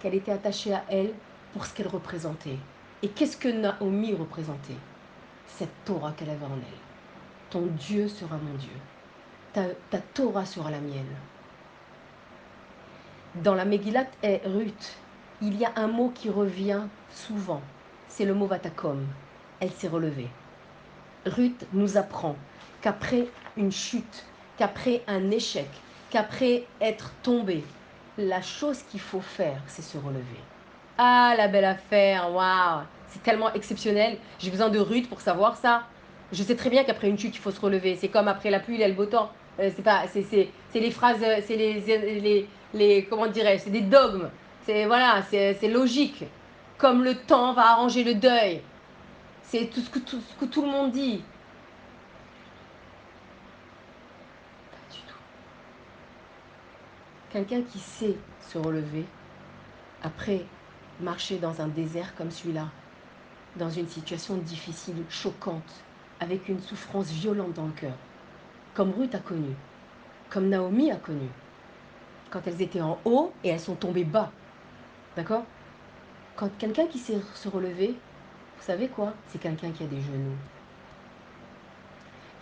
qu'elle était attachée à elle pour ce qu'elle représentait. Et qu'est-ce que Naomi représentait? Cette Torah qu'elle avait en elle. Ton Dieu sera mon Dieu ta, Torah sera la mienne. Dans la Megillat et Ruth, il y a un mot qui revient souvent. C'est le mot vatakom. Elle s'est relevée. Ruth nous apprend qu'après une chute, qu'après un échec, qu'après être tombée, la chose qu'il faut faire, c'est se relever. Ah, la belle affaire, waouh, c'est tellement exceptionnel. J'ai besoin de Ruth pour savoir ça. Je sais très bien qu'après une chute, il faut se relever. C'est comme après la pluie, il y a le beau temps. Euh, c'est pas, c'est, les phrases, euh, c'est les, les, les, comment dirais c'est des dogmes. C'est voilà, c'est, logique. Comme le temps va arranger le deuil. C'est tout ce que tout, ce que tout le monde dit. Pas du tout. Quelqu'un qui sait se relever après marcher dans un désert comme celui-là, dans une situation difficile, choquante, avec une souffrance violente dans le cœur comme Ruth a connu, comme Naomi a connu, quand elles étaient en haut et elles sont tombées bas. D'accord? Quand quelqu'un qui sait se relever, vous savez quoi? C'est quelqu'un qui a des genoux.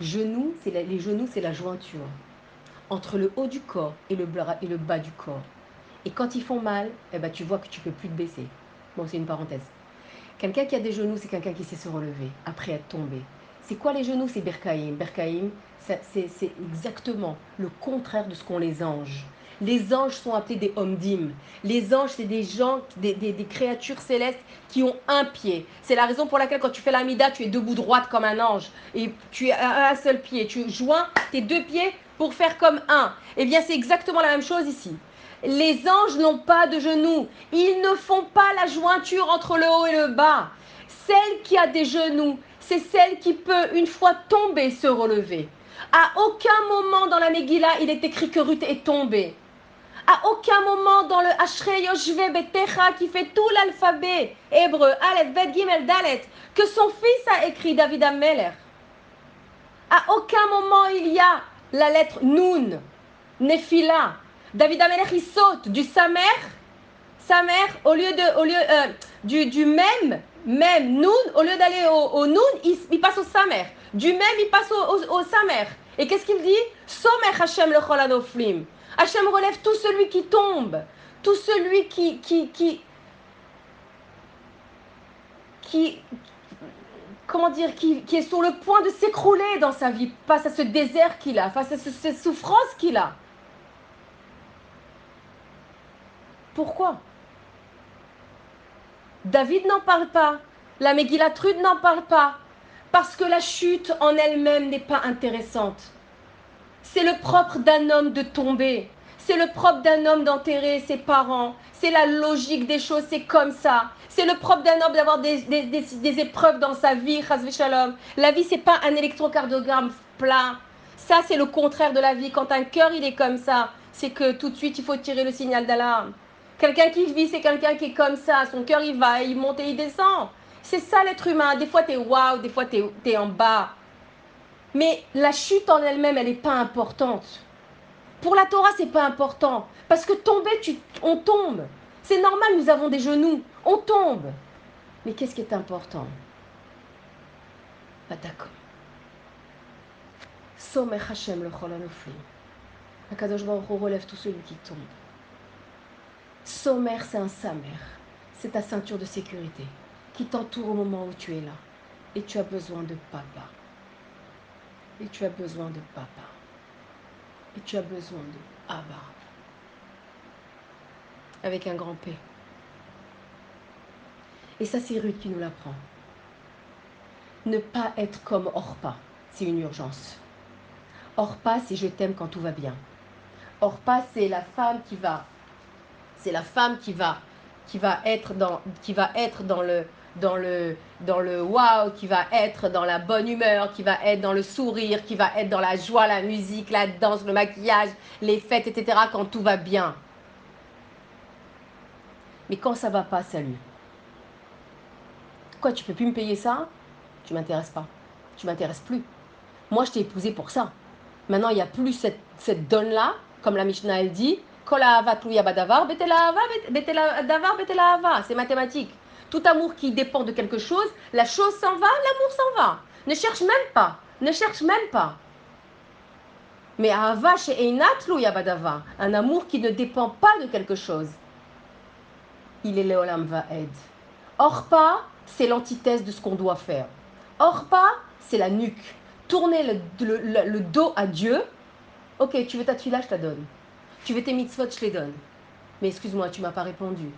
Genoux, c'est les genoux, c'est la jointure entre le haut du corps et le, bas du corps. Et quand ils font mal, eh ben, tu vois que tu peux plus te baisser. Bon, c'est une parenthèse. Quelqu'un qui a des genoux, c'est quelqu'un qui sait se relever après être tombé. C'est quoi les genoux? C'est Berkaïm. Berkaïm, c'est exactement le contraire de ce qu'ont les anges. Les anges sont appelés des hommes Les anges, c'est des gens, des, créatures célestes qui ont un pied. C'est la raison pour laquelle quand tu fais l'amida, tu es debout droite comme un ange. Et tu as un seul pied. Tu joins tes deux pieds pour faire comme un. Eh bien, c'est exactement la même chose ici. Les anges n'ont pas de genoux. Ils ne font pas la jointure entre le haut et le bas. Celle qui a des genoux, c'est celle qui peut, une fois tombée, se relever. À aucun moment dans la Megillah, il est écrit que Ruth est tombée. À aucun moment dans le Ashrei Yoshve Betecha qui fait tout l'alphabet hébreu, Aleph, Bet, Gimel, Dalet, que son fils a écrit, David Ameller. À aucun moment il y a la lettre Nun, Nephila. David Ameller, il saute du Samer, Samer, au lieu, de, au lieu euh, du, du même, même Nun, au lieu d'aller au, au Nun, il, passe au Samer. Du même, il passe au, au, Samer. Et qu'est-ce qu'il dit? Somer Hashem le Cholanoflim. Hashem relève tout celui qui tombe, tout celui qui, qui, qui, comment dire, qui, est sur le point de s'écrouler dans sa vie face à ce désert qu'il a, face à cette souffrance qu'il a. Pourquoi? David n'en parle pas. La Megillatrude n'en parle pas. Parce que la chute en elle-même n'est pas intéressante. C'est le propre d'un homme de tomber. C'est le propre d'un homme d'enterrer ses parents. C'est la logique des choses, c'est comme ça. C'est le propre d'un homme d'avoir des, des, épreuves dans sa vie, Shalom. La vie, c'est pas un électrocardiogramme plat. Ça, c'est le contraire de la vie. Quand un cœur, il est comme ça, c'est que tout de suite, il faut tirer le signal d'alarme. Quelqu'un qui vit, c'est quelqu'un qui est comme ça. Son cœur, il va, il monte et il descend. C'est ça l'être humain. Des fois, tu es waouh, des fois, tu es, en bas. Mais la chute en elle-même, elle n'est pas importante. Pour la Torah, c'est pas important. Parce que tomber, on tombe. C'est normal, nous avons des genoux. On tombe. Mais qu'est-ce qui est important? D'accord. Somer Hashem le Cholanofli. Akadosh Baruch relève tout celui qui tombe. Sommaire, c'est un samer. C'est ta ceinture de sécurité qui t'entoure au moment où tu es là. Et tu as besoin de papa. Et tu as besoin de papa. Et tu as besoin de Abba. Avec un grand P. Et ça, c'est Ruth qui nous l'apprend. Ne pas être comme Orpa, c'est une urgence. Orpa, c'est je t'aime quand tout va bien. Orpa, c'est la femme qui va, c'est la femme qui va, qui va être dans, qui va être dans le, dans le, dans le wow, qui va être dans la bonne humeur, qui va être dans le sourire, qui va être dans la joie, la musique, la danse, le maquillage, les fêtes, etc. quand tout va bien. Mais quand ça va pas, salut. Quoi, tu peux plus me payer ça? Tu m'intéresses pas. Tu m'intéresses plus. Moi, je t'ai épousé pour ça. Maintenant, il n'y a plus cette, cette donne-là, comme la Mishnah elle dit. C'est mathématique. Tout amour qui dépend de quelque chose, la chose s'en va, l'amour s'en va. Ne cherche même pas. Ne cherche même pas. Mais Ahava chez Badava, un amour qui ne dépend pas de quelque chose. Il est Léolam Vaed. Orpa, c'est l'antithèse de ce qu'on doit faire. Orpa, c'est la nuque. Tourner le, dos à Dieu. Ok, tu veux ta tuila, je te donne. Tu veux tes mitzvot, je les donne. Mais excuse-moi, tu m'as pas répondu.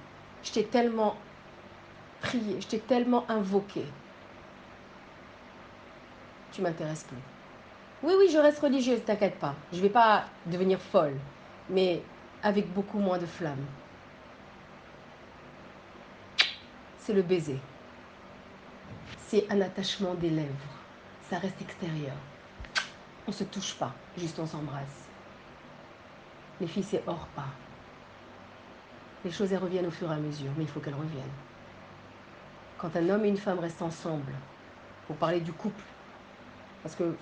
Je t'ai tellement prié, je t'ai tellement invoqué. Tu m'intéresses plus. Oui, oui, je reste religieuse, t'inquiète pas. Je ne vais pas devenir folle, mais avec beaucoup moins de flamme. C'est le baiser. C'est un attachement des lèvres. Ça reste extérieur. On ne se touche pas, juste on s'embrasse. Les filles, c'est hors pas. Les choses, elles reviennent au fur et à mesure, mais il faut qu'elles reviennent. Quand un homme et une femme restent ensemble, pour parler du couple, parce que,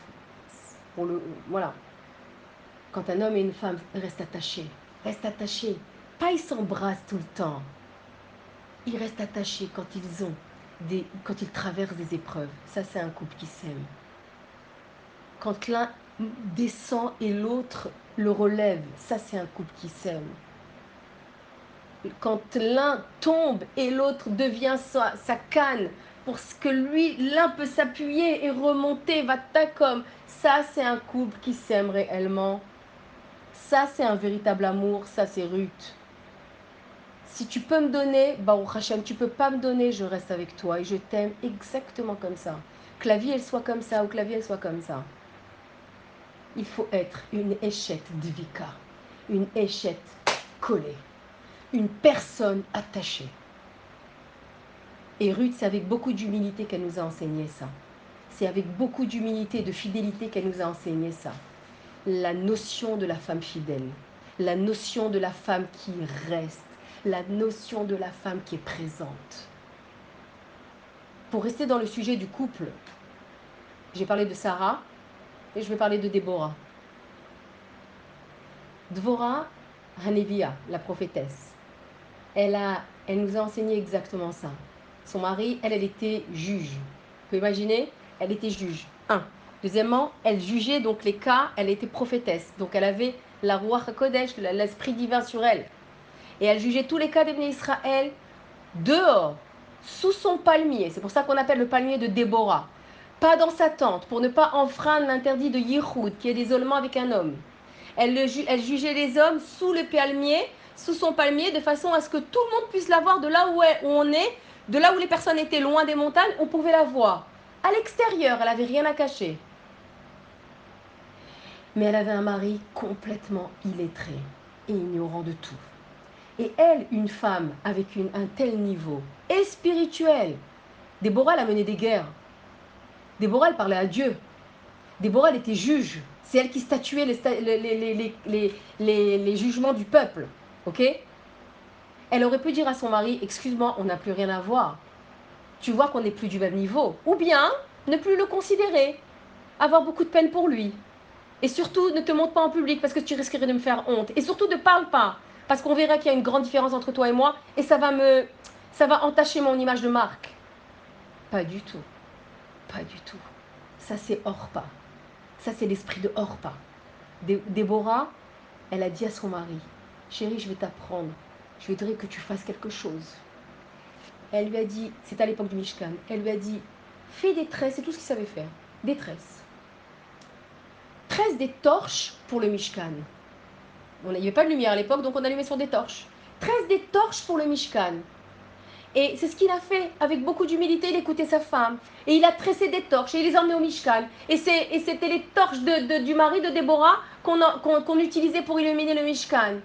voilà, quand un homme et une femme restent attachés, restent attachés, pas ils s'embrassent tout le temps, ils restent attachés quand ils ont des, quand ils traversent des épreuves. Ça, c'est un couple qui s'aime. Quand l'un descend et l'autre le relève, ça, c'est un couple qui s'aime quand l'un tombe et l'autre devient sa, canne, pour ce que lui, l'un peut s'appuyer et remonter, va comme. Ça, c'est un couple qui s'aime réellement. Ça, c'est un véritable amour. Ça, c'est Ruth. Si tu peux me donner, Baruch Hashem, tu peux pas me donner, je reste avec toi et je t'aime exactement comme ça. Que la vie, elle soit comme ça ou que la vie, elle soit comme ça. Il faut être une échette divika, une échette collée une personne attachée. Et Ruth, c'est avec beaucoup d'humilité qu'elle nous a enseigné ça. C'est avec beaucoup d'humilité et de fidélité qu'elle nous a enseigné ça. La notion de la femme fidèle, la notion de la femme qui reste, la notion de la femme qui est présente. Pour rester dans le sujet du couple, j'ai parlé de Sarah et je vais parler de Déborah. Dvora Hanevia, la prophétesse elle, a, elle nous a enseigné exactement ça. Son mari, elle, elle était juge. Vous pouvez imaginer Elle était juge. Un. Deuxièmement, elle jugeait donc les cas, elle était prophétesse. Donc elle avait la roi Kodesh, l'esprit divin sur elle. Et elle jugeait tous les cas des Israël dehors, sous son palmier. C'est pour ça qu'on appelle le palmier de Déborah. Pas dans sa tente, pour ne pas enfreindre l'interdit de Yihoud, qui est l'isolement avec un homme. Elle, elle jugeait les hommes sous le palmier sous son palmier de façon à ce que tout le monde puisse la voir de là où, on est, de là où les personnes étaient loin des montagnes, on pouvait la voir. À l'extérieur, elle n'avait rien à cacher. Mais elle avait un mari complètement illettré et ignorant de tout. Et elle, une femme avec un tel niveau, et spirituel. Déborah, elle a mené des guerres. Déborah, elle parlait à Dieu. Déborah, elle était juge. C'est elle qui statuait les, les jugements du peuple. Ok? Elle aurait pu dire à son mari Excuse-moi, on n'a plus rien à voir. Tu vois qu'on n'est plus du même niveau. Ou bien ne plus le considérer. Avoir beaucoup de peine pour lui. Et surtout, ne te montre pas en public parce que tu risquerais de me faire honte. Et surtout, ne parle pas. Parce qu'on verra qu'il y a une grande différence entre toi et moi. Et ça va me. Ça va entacher mon image de marque. Pas du tout. Pas du tout. Ça, c'est Orpa. Ça, c'est l'esprit de Orpa. Déborah, elle a dit à son mari Chérie, je vais t'apprendre. je voudrais que tu fasses quelque chose. Elle lui a dit, c'est à l'époque du Mishkan, elle lui a dit, fais des tresses, c'est tout ce qu'il savait faire, des tresses. Tresse des torches pour le Mishkan. On n'avait pas de lumière à l'époque, donc on allumait sur des torches. Tresse des torches pour le Mishkan. Et c'est ce qu'il a fait avec beaucoup d'humilité. Il écoutait sa femme. Et il a tressé des torches et il les a emmenés au Mishkan. Et c'était les torches du mari de Déborah qu'on utilisait pour illuminer le Mishkan.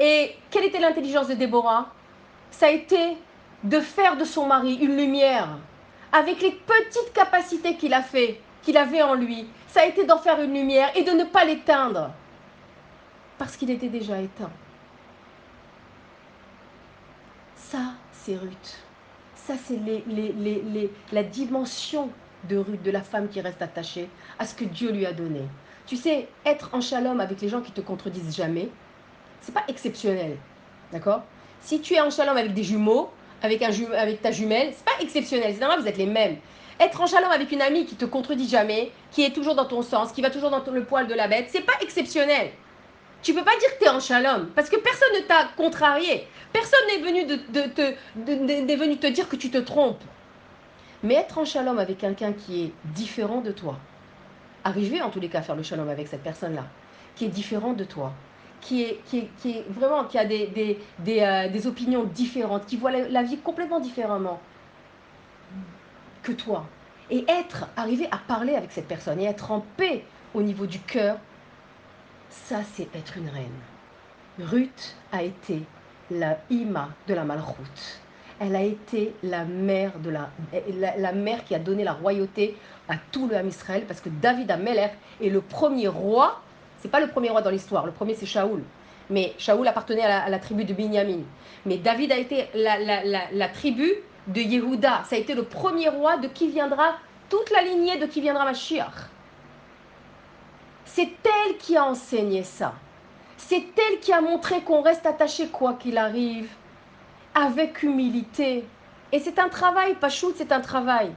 Et quelle était l'intelligence de Déborah? Ça a été de faire de son mari une lumière. Avec les petites capacités qu'il a fait, qu'il avait en lui, ça a été d'en faire une lumière et de ne pas l'éteindre. Parce qu'il était déjà éteint. Ça, c'est Ruth. Ça, c'est la dimension de Ruth, de la femme qui reste attachée à ce que Dieu lui a donné. Tu sais, être en shalom avec les gens qui te contredisent jamais, c'est pas exceptionnel. D'accord? Si tu es en shalom avec des jumeaux, avec, un avec ta jumelle, c'est pas exceptionnel. C'est normal, vous êtes les mêmes. Être en shalom avec une amie qui te contredit jamais, qui est toujours dans ton sens, qui va toujours dans le poil de la bête, c'est pas exceptionnel. Tu peux pas dire que tu es en shalom parce que personne ne t'a contrarié. Personne n'est venu, de, venu te dire que tu te trompes. Mais être en shalom avec quelqu'un qui est différent de toi, arriver en tous les cas à faire le shalom avec cette personne-là, qui est différent de toi, qui est, qui est, vraiment, qui a des, des, des, euh, des, opinions différentes, qui voit la, vie complètement différemment que toi. Et être, arriver à parler avec cette personne et être en paix au niveau du cœur, ça c'est être une reine. Ruth a été la Ima de la Malroute. Elle a été la mère, de la, la, mère qui a donné la royauté à tout le Ham Israël, parce que David Ameller est le premier roi c'est pas le premier roi dans l'histoire. Le premier, c'est Shaoul. Mais Shaoul appartenait à la, tribu de Binyamin. Mais David a été la, tribu de Yehuda. Ça a été le premier roi de qui viendra toute la lignée de qui viendra Mashiach. C'est elle qui a enseigné ça. C'est elle qui a montré qu'on reste attaché quoi qu'il arrive, avec humilité. Et c'est un travail, Pachout, c'est un travail.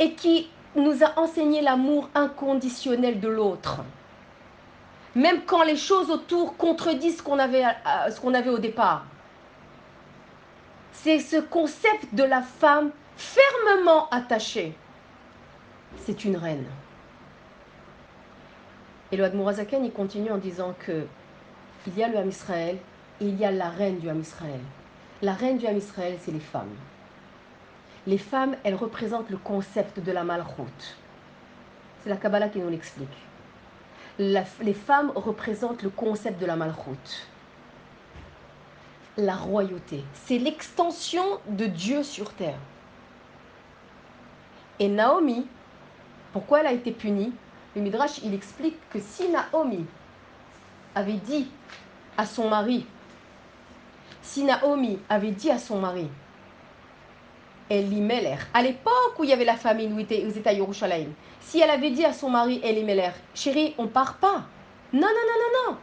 Et qui nous a enseigné l'amour inconditionnel de l'autre. Même quand les choses autour contredisent ce qu'on avait, au départ. C'est ce concept de la femme fermement attachée. C'est une reine. Et le Admourazaken, il continue en disant que il y a le Ham Israël et il y a la reine du Ham Israël. La reine du Ham Israël, c'est les femmes. Les femmes, elles représentent le concept de la malroute. C'est la Kabbalah qui nous l'explique. les femmes représentent le concept de la malroute. La royauté, c'est l'extension de Dieu sur terre. Et Naomi, pourquoi elle a été punie? Le Midrash, il explique que si Naomi avait dit à son mari, si Naomi avait dit à son mari, Elimelech, à l'époque où il y avait la famine, où ils étaient à Yerushalayim, si elle avait dit à son mari Elimelech, chérie, on part pas. Non, non, non, non, non.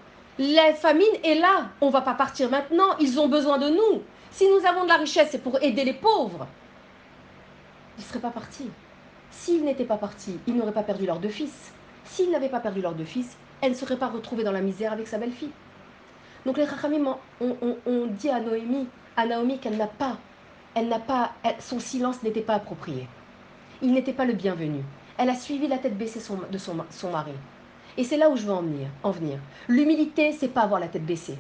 La famine est là. On va pas partir maintenant. Ils ont besoin de nous. Si nous avons de la richesse, c'est pour aider les pauvres. Ils ne seraient pas partis. S'ils n'étaient pas partis, ils n'auraient pas perdu leurs deux fils. S'ils n'avaient pas perdu leurs deux fils, elle ne serait pas retrouvée dans la misère avec sa belle-fille. Donc les Rachamim ont, on, dit à Noémie, à Naomi qu'elle n'a pas elle n'a pas, son silence n'était pas approprié. Il n'était pas le bienvenu. Elle a suivi la tête baissée de son, mari. Et c'est là où je veux en venir. En venir. L'humilité, c'est pas avoir la tête baissée.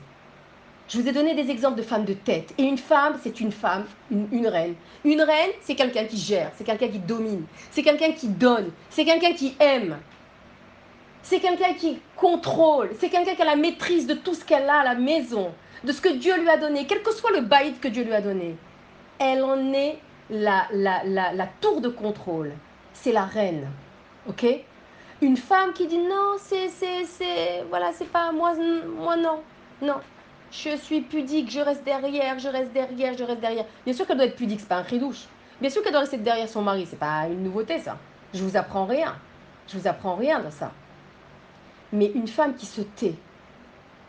Je vous ai donné des exemples de femmes de tête. Et une femme, c'est une femme, une, une reine. Une reine, c'est quelqu'un qui gère, c'est quelqu'un qui domine, c'est quelqu'un qui donne, c'est quelqu'un qui aime. C'est quelqu'un qui contrôle, c'est quelqu'un qui a la maîtrise de tout ce qu'elle a à la maison, de ce que Dieu lui a donné, quel que soit le baït que Dieu lui a donné elle en est la, tour de contrôle. C'est la reine. OK? Une femme qui dit non, c'est, c'est, c'est, voilà, c'est pas moi, non, non. Je suis pudique, je reste derrière, je reste derrière, je reste derrière. Bien sûr qu'elle doit être pudique, c'est pas un cri douche. Bien sûr qu'elle doit rester derrière son mari, c'est pas une nouveauté ça. Je vous apprends rien. Je vous apprends rien de ça. Mais une femme qui se tait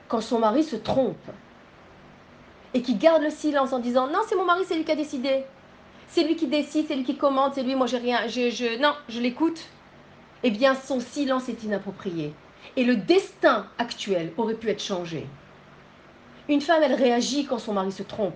quand son mari se trompe, et qui garde le silence en disant non, c'est mon mari, c'est lui qui a décidé. C'est lui qui décide, c'est lui qui commande, c'est lui, moi j'ai rien, je, je, non, je l'écoute. Eh bien, son silence est inapproprié. Et le destin actuel aurait pu être changé. Une femme, elle réagit quand son mari se trompe.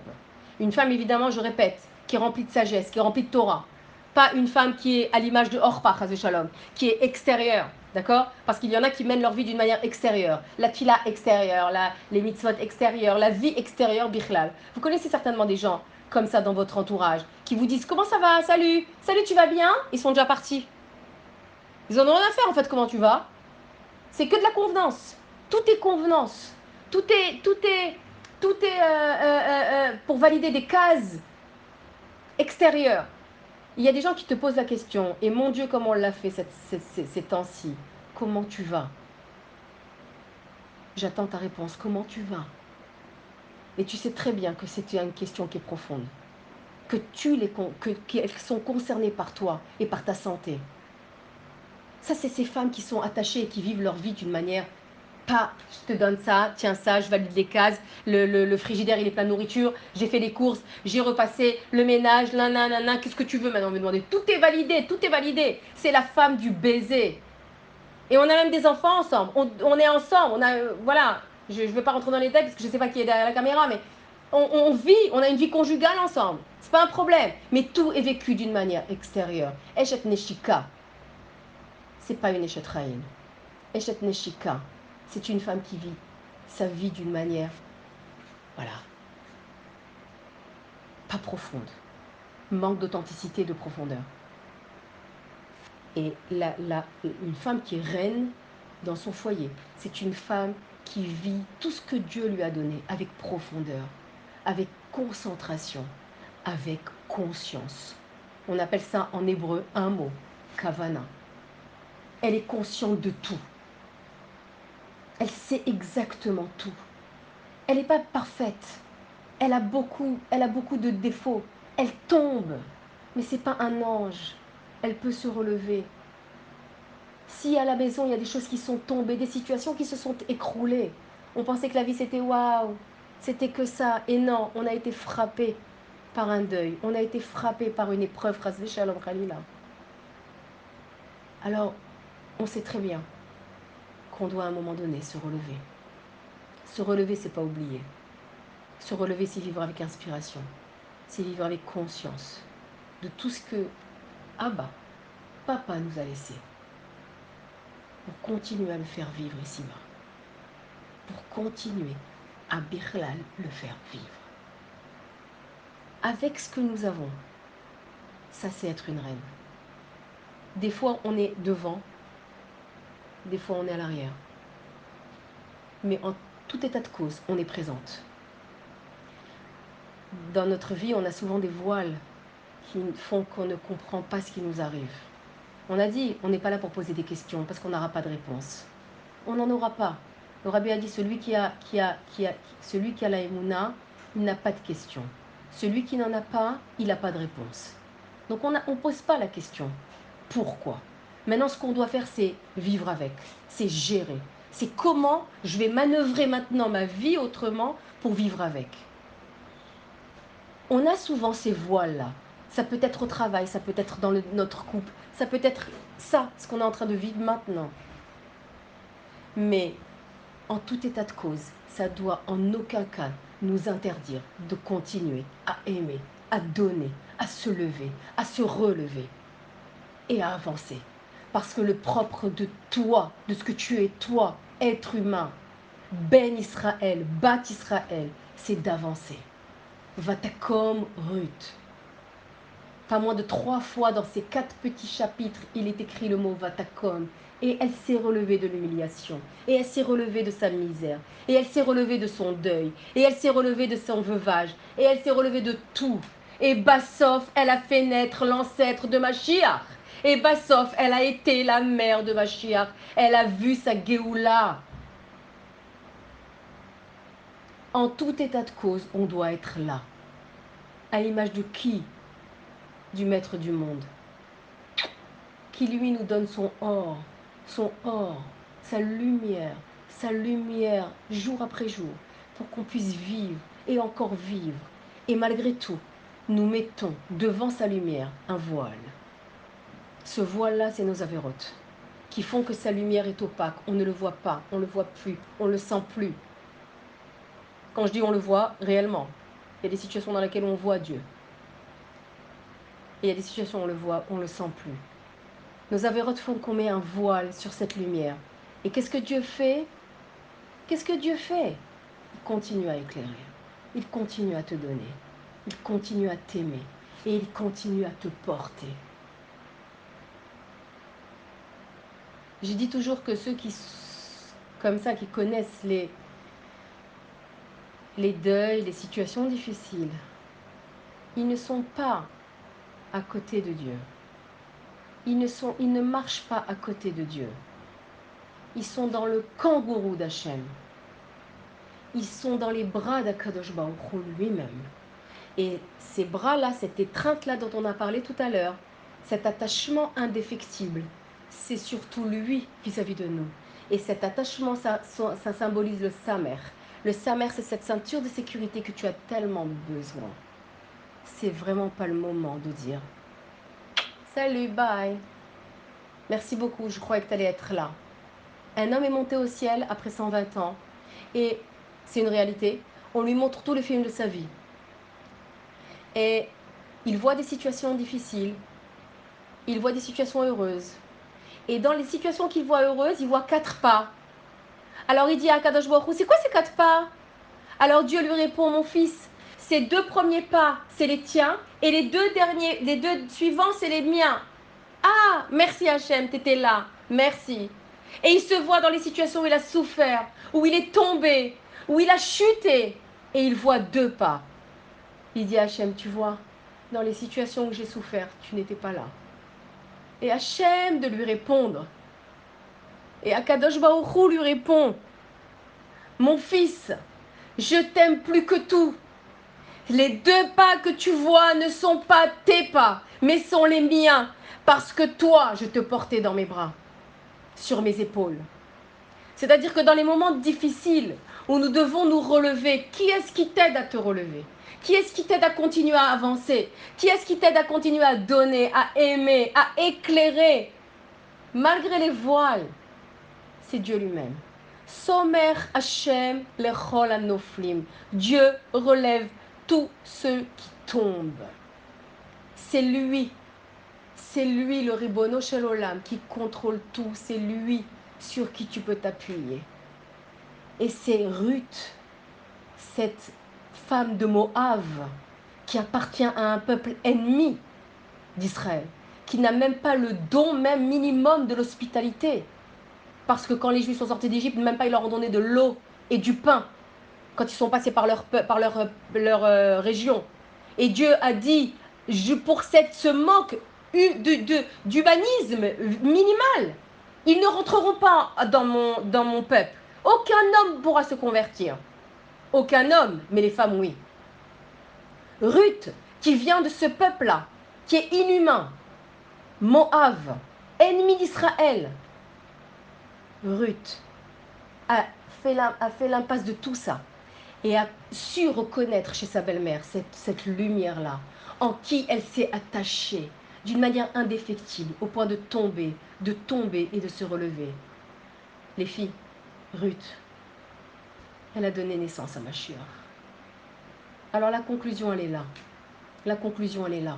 Une femme, évidemment, je répète, qui est remplie de sagesse, qui est remplie de Torah. Pas une femme qui est à l'image de Orpa, Shalom, qui est extérieure. D'accord? Parce qu'il y en a qui mènent leur vie d'une manière extérieure. La tila extérieure, la, les mitzvot extérieures, la vie extérieure, bichlal. Vous connaissez certainement des gens comme ça dans votre entourage qui vous disent Comment ça va? Salut Salut, tu vas bien? Ils sont déjà partis. Ils en ont rien à faire en fait, comment tu vas? C'est que de la convenance. Tout est convenance. Tout est, tout est, tout est euh, euh, euh, pour valider des cases extérieures. Il y a des gens qui te posent la question, et mon Dieu, comment on l'a fait ces temps-ci? Comment tu vas? J'attends ta réponse. Comment tu vas? Et tu sais très bien que c'est une question qui est profonde. Que tu les que, qu'elles sont concernées par toi et par ta santé. Ça, c'est ces femmes qui sont attachées et qui vivent leur vie d'une manière pas, je te donne ça, tiens ça, je valide les cases, le, frigidaire il est plein de nourriture, j'ai fait les courses, j'ai repassé le ménage, nanana, qu'est-ce que tu veux maintenant me demander Tout est validé, tout est validé. C'est la femme du baiser. Et on a même des enfants ensemble, on, est ensemble, on a, euh, voilà, je ne veux pas rentrer dans les détails parce que je ne sais pas qui est derrière la caméra, mais on, vit, on a une vie conjugale ensemble. C'est pas un problème, mais tout est vécu d'une manière extérieure. Eshet Neshika, c'est pas une Eshet Raïn. Eshet Neshika, c'est une femme qui vit sa vie d'une manière, voilà, pas profonde. Manque d'authenticité, de profondeur. Et la, une femme qui est reine dans son foyer, c'est une femme qui vit tout ce que Dieu lui a donné avec profondeur, avec concentration, avec conscience. On appelle ça en hébreu un mot, kavana. Elle est consciente de tout. Elle sait exactement tout. Elle n'est pas parfaite. Elle a beaucoup, elle a beaucoup de défauts. Elle tombe, mais c'est pas un ange. Elle peut se relever. Si à la maison il y a des choses qui sont tombées, des situations qui se sont écroulées, on pensait que la vie c'était waouh, c'était que ça. Et non, on a été frappé par un deuil. On a été frappé par une épreuve. Alors, on sait très bien qu'on doit à un moment donné se relever. Se relever, c'est pas oublier. Se relever, c'est vivre avec inspiration. C'est vivre avec conscience de tout ce que Abba, Papa nous a laissé. Pour continuer à le faire vivre ici-bas. Pour continuer à Birlal le faire vivre. Avec ce que nous avons, ça c'est être une reine. Des fois, on est devant, des fois on est à l'arrière. Mais en tout état de cause, on est présente. Dans notre vie, on a souvent des voiles qui font qu'on ne comprend pas ce qui nous arrive. On a dit, on n'est pas là pour poser des questions parce qu'on n'aura pas de réponse. On n'en aura pas. Le rabbi a dit, celui qui a, qui a, qui a, celui qui a la émouna, il n'a pas de questions. Celui qui n'en a pas, il n'a pas de réponse. Donc on ne on pose pas la question. Pourquoi? Maintenant, ce qu'on doit faire, c'est vivre avec, c'est gérer. C'est comment je vais manœuvrer maintenant ma vie autrement pour vivre avec. On a souvent ces voiles-là. Ça peut être au travail, ça peut être dans notre couple, ça peut être ça, ce qu'on est en train de vivre maintenant. Mais en tout état de cause, ça doit en aucun cas nous interdire de continuer à aimer, à donner, à se lever, à se relever et à avancer. Parce que le propre de toi, de ce que tu es toi, être humain, Ben Israël, Bat Israël, c'est d'avancer. Vatakom Ruth. Pas moins de trois fois dans ces quatre petits chapitres, il est écrit le mot Vatakom. Et elle s'est relevée de l'humiliation. Et elle s'est relevée de sa misère. Et elle s'est relevée de son deuil. Et elle s'est relevée de son veuvage. Et elle s'est relevée de tout. Et Bassof, elle a fait naître l'ancêtre de Mashiach. Et Bassof, elle a été la mère de Mashiach. Elle a vu sa Géoula. En tout état de cause, on doit être là. À l'image de qui? Du maître du monde. Qui lui nous donne son or, son or, sa lumière, sa lumière jour après jour, pour qu'on puisse vivre et encore vivre. Et malgré tout, nous mettons devant sa lumière un voile. Ce voile-là, c'est nos avérotes, qui font que sa lumière est opaque. On ne le voit pas, on ne le voit plus, on ne le sent plus. Quand je dis on le voit, réellement. Il y a des situations dans lesquelles on voit Dieu. Et il y a des situations où on le voit, on ne le sent plus. Nos avérotes font qu'on met un voile sur cette lumière. Et qu'est-ce que Dieu fait? Qu'est-ce que Dieu fait? Il continue à éclairer. Il continue à te donner. Il continue à t'aimer. Et il continue à te porter. J'ai dit toujours que ceux qui, comme ça, qui connaissent les, les deuils, les situations difficiles, ils ne sont pas à côté de Dieu. Ils ne, sont, ils ne marchent pas à côté de Dieu. Ils sont dans le kangourou d'Hachem. Ils sont dans les bras d'Akadosh Baruch lui-même. Et ces bras-là, cette étreinte-là dont on a parlé tout à l'heure, cet attachement indéfectible, c'est surtout lui vis-à-vis de nous. Et cet attachement, ça, ça symbolise le Samer. Le Samer, c'est cette ceinture de sécurité que tu as tellement besoin. C'est vraiment pas le moment de dire Salut, bye. Merci beaucoup, je croyais que tu allais être là. Un homme est monté au ciel après 120 ans. Et c'est une réalité. On lui montre tous les films de sa vie. Et il voit des situations difficiles. Il voit des situations heureuses. Et dans les situations qu'il voit heureuses, il voit quatre pas. Alors il dit à Kadosh c'est quoi ces quatre pas? Alors Dieu lui répond, mon fils, ces deux premiers pas, c'est les tiens, et les deux derniers, les deux suivants, c'est les miens. Ah, merci Hachem, étais là, merci. Et il se voit dans les situations où il a souffert, où il est tombé, où il a chuté, et il voit deux pas. Il dit à Hachem, tu vois, dans les situations où j'ai souffert, tu n'étais pas là. Et Hachem de lui répondre. Et Akadosh Baruchou lui répond, mon fils, je t'aime plus que tout. Les deux pas que tu vois ne sont pas tes pas, mais sont les miens, parce que toi, je te portais dans mes bras, sur mes épaules. C'est-à-dire que dans les moments difficiles où nous devons nous relever, qui est-ce qui t'aide à te relever? Qui est-ce qui t'aide à continuer à avancer? Qui est-ce qui t'aide à continuer à donner, à aimer, à éclairer? Malgré les voiles, c'est Dieu lui-même. Somer Hashem lechol. Dieu relève tous ceux qui tombent. C'est lui. C'est lui le ribono Olam qui contrôle tout. C'est lui sur qui tu peux t'appuyer. Et c'est Ruth, cette femme de Moab, qui appartient à un peuple ennemi d'Israël, qui n'a même pas le don même minimum de l'hospitalité. Parce que quand les Juifs sont sortis d'Égypte, même pas ils leur ont donné de l'eau et du pain quand ils sont passés par leur, leur euh, région. Et Dieu a dit, je, pour cette, ce manque d'humanisme minimal, ils ne rentreront pas dans mon, dans mon peuple. Aucun homme pourra se convertir. Aucun homme, mais les femmes, oui. Ruth, qui vient de ce peuple-là, qui est inhumain, Moab, ennemi d'Israël, Ruth a fait l'impasse de tout ça et a su reconnaître chez sa belle-mère cette, lumière-là, en qui elle s'est attachée d'une manière indéfectible, au point de tomber, de tomber et de se relever. Les filles, Ruth, elle a donné naissance à Machiar. Alors la conclusion, elle est là. La conclusion, elle est là.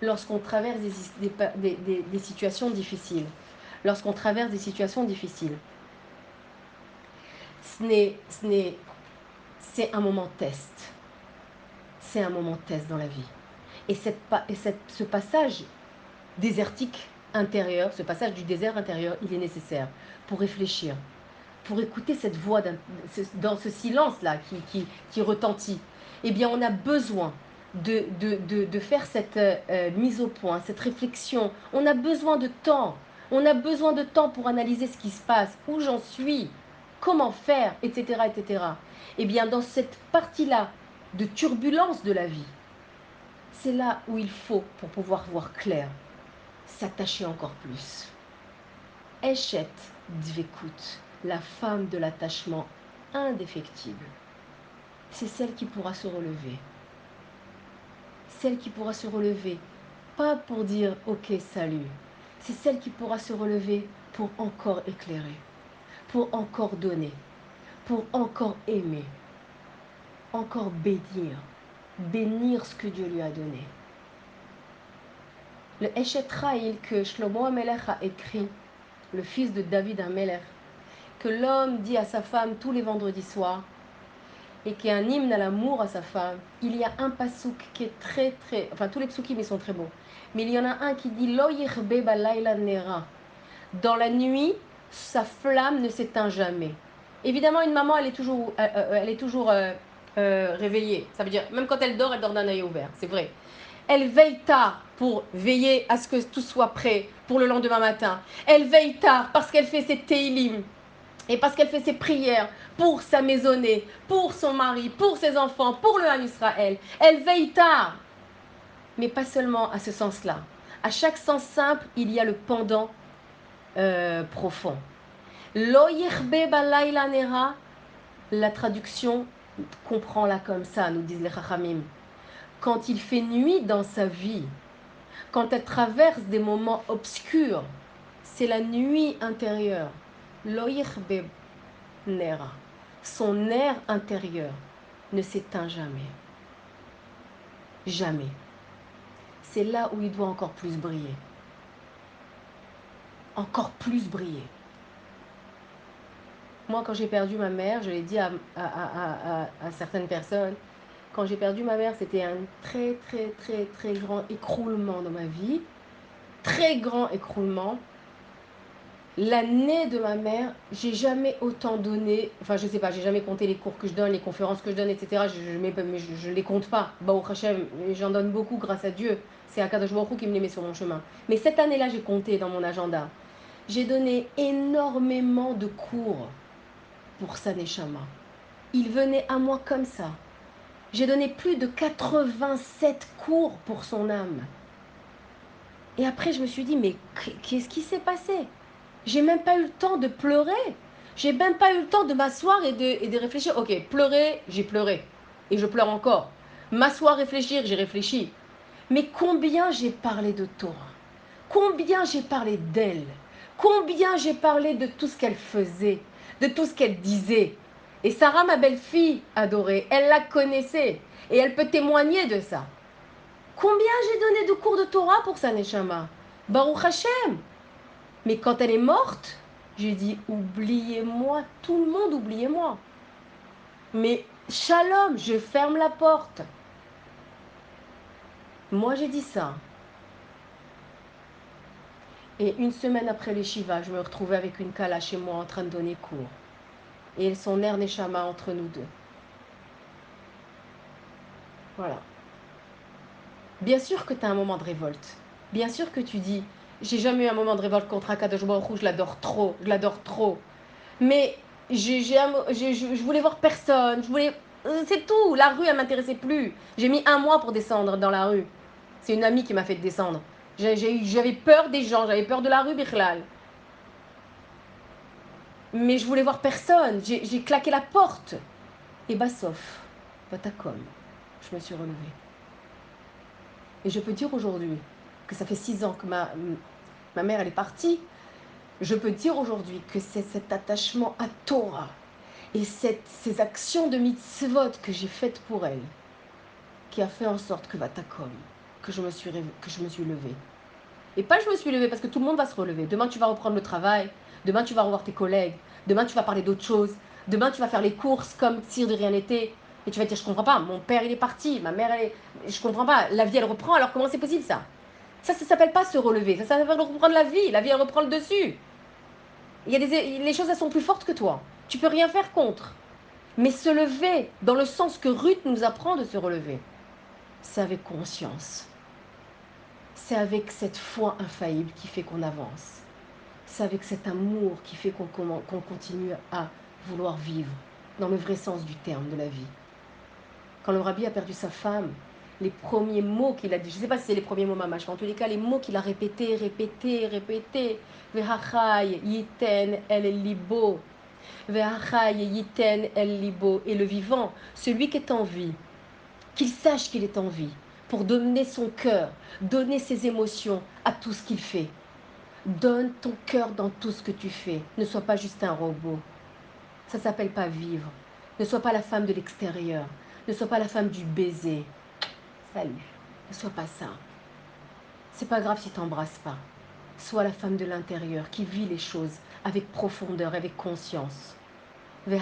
Lorsqu'on traverse des, des situations difficiles, lorsqu'on traverse des situations difficiles. Ce n'est, c'est un moment test. C'est un moment test dans la vie. Et, cette, et cette, ce passage désertique intérieur, ce passage du désert intérieur, il est nécessaire pour réfléchir, pour écouter cette voix dans ce silence-là qui, retentit. Eh bien, on a besoin de, de, de, de faire cette euh, mise au point, cette réflexion. On a besoin de temps. On a besoin de temps pour analyser ce qui se passe, où j'en suis, comment faire, etc., etc. Eh bien, dans cette partie-là de turbulence de la vie, c'est là où il faut, pour pouvoir voir clair, s'attacher encore plus. Eshet Dvekut, la femme de l'attachement indéfectible, c'est celle qui pourra se relever. Celle qui pourra se relever, pas pour dire ok, salut, c'est celle qui pourra se relever pour encore éclairer, pour encore donner, pour encore aimer. encore bénir, bénir ce que Dieu lui a donné. Le Eshet que Shlomo Amelech a écrit, le fils de David Amelech, que l'homme dit à sa femme tous les vendredis soirs, et qui est un hymne à l'amour à sa femme, il y a un pasouk qui est très très, enfin tous les psukim ils sont très beaux, mais il y en a un qui dit Lo nera. Dans la nuit, sa flamme ne s'éteint jamais. Évidemment, une maman, elle est toujours, euh, euh, elle est toujours euh, réveillée. Ça veut dire, même quand elle dort, elle dort d'un œil ouvert, c'est vrai. Elle veille tard pour veiller à ce que tout soit prêt pour le lendemain matin. Elle veille tard parce qu'elle fait ses teilim et parce qu'elle fait ses prières pour sa maisonnée, pour son mari, pour ses enfants, pour le Ham Israël. Elle veille tard. Mais pas seulement à ce sens-là. À chaque sens simple, il y a le pendant euh, profond. Lo la traduction comprend-la comme ça, nous disent les Chachamim. Quand il fait nuit dans sa vie, quand elle traverse des moments obscurs, c'est la nuit intérieure. Lo nera. Son air intérieur ne s'éteint jamais. Jamais. C'est là où il doit encore plus briller encore plus briller. Moi, quand j'ai perdu ma mère, je l'ai dit à, certaines personnes, quand j'ai perdu ma mère, c'était un très, très, très, très grand écroulement dans ma vie. Très grand écroulement. L'année de ma mère, j'ai jamais autant donné, enfin je sais pas, j'ai jamais compté les cours que je donne, les conférences que je donne, etc. Je ne les compte pas. Bah, Hachem, j'en donne beaucoup grâce à Dieu. C'est Akadosh Baruch qui me les met sur mon chemin. Mais cette année-là, j'ai compté dans mon agenda. J'ai donné énormément de cours pour Saneshama. Il venait à moi comme ça. J'ai donné plus de 87 cours pour son âme. Et après, je me suis dit, mais qu'est-ce qui s'est passé? J'ai même pas eu le temps de pleurer. J'ai même pas eu le temps de m'asseoir et de, et de réfléchir. Ok, pleurer, j'ai pleuré. Et je pleure encore. M'asseoir, réfléchir, j'ai réfléchi. Mais combien j'ai parlé de Torah? Combien j'ai parlé d'elle? Combien j'ai parlé de tout ce qu'elle faisait, de tout ce qu'elle disait. Et Sarah, ma belle-fille adorée, elle la connaissait. Et elle peut témoigner de ça. Combien j'ai donné de cours de Torah pour sa Neshama? Baruch Hashem. Mais quand elle est morte, j'ai dit oubliez-moi, tout le monde oubliez-moi. Mais shalom, je ferme la porte. Moi j'ai dit ça. Et une semaine après les Shiva, je me retrouvais avec une Kala chez moi en train de donner cours. Et son air Neshama entre nous deux. Voilà. Bien sûr que tu as un moment de révolte. Bien sûr que tu dis, j'ai jamais eu un moment de révolte contre Akadosh Baruch je l'adore trop, je l'adore trop. Mais j'ai, je voulais voir personne, je voulais... Euh, c'est tout, la rue, elle m'intéressait plus. J'ai mis un mois pour descendre dans la rue. C'est une amie qui m'a fait descendre. J'avais peur des gens, j'avais peur de la rue, Bichlal. Mais je voulais voir personne. J'ai claqué la porte. Et Bassof, Batakom, je me suis relevée. Et je peux dire aujourd'hui que ça fait six ans que ma, ma mère elle est partie. Je peux dire aujourd'hui que c'est cet attachement à Torah et cette, ces actions de mitzvot que j'ai faites pour elle qui a fait en sorte que Batakom, que je me suis, que je me suis levée. Et pas je me suis levée parce que tout le monde va se relever. Demain, tu vas reprendre le travail. Demain, tu vas revoir tes collègues. Demain, tu vas parler d'autres choses. Demain, tu vas faire les courses comme si de rien n'était. Et tu vas dire, je comprends pas, mon père, il est parti, ma mère, elle est... Je comprends pas, la vie, elle reprend, alors comment c'est possible ça? Ça, ça s'appelle pas se relever, ça s'appelle reprendre la vie. La vie, elle reprend le dessus. Il y a des... Les choses, elles sont plus fortes que toi. Tu peux rien faire contre. Mais se lever, dans le sens que Ruth nous apprend de se relever, c'est avec conscience. C'est avec cette foi infaillible qui fait qu'on avance. C'est avec cet amour qui fait qu'on continue à vouloir vivre dans le vrai sens du terme de la vie. Quand le rabbi a perdu sa femme, les premiers mots qu'il a dit, je ne sais pas si c'est les premiers mots mamash, mais en tous les cas, les mots qu'il a répétés, répétés, répétés, Vehachai, Yiten, El Libo, Vehachai, Yiten, El Libo, et le vivant, celui qui est en vie, qu'il sache qu'il est en vie, pour donner son cœur, donner ses émotions à tout ce qu'il fait. Donne ton cœur dans tout ce que tu fais. Ne sois pas juste un robot. Ça s'appelle pas vivre. Ne sois pas la femme de l'extérieur. Ne sois pas la femme du baiser. Salut. Ne sois pas ça. C'est pas grave si tu n'embrasses pas. Sois la femme de l'intérieur qui vit les choses avec profondeur, avec conscience. C'est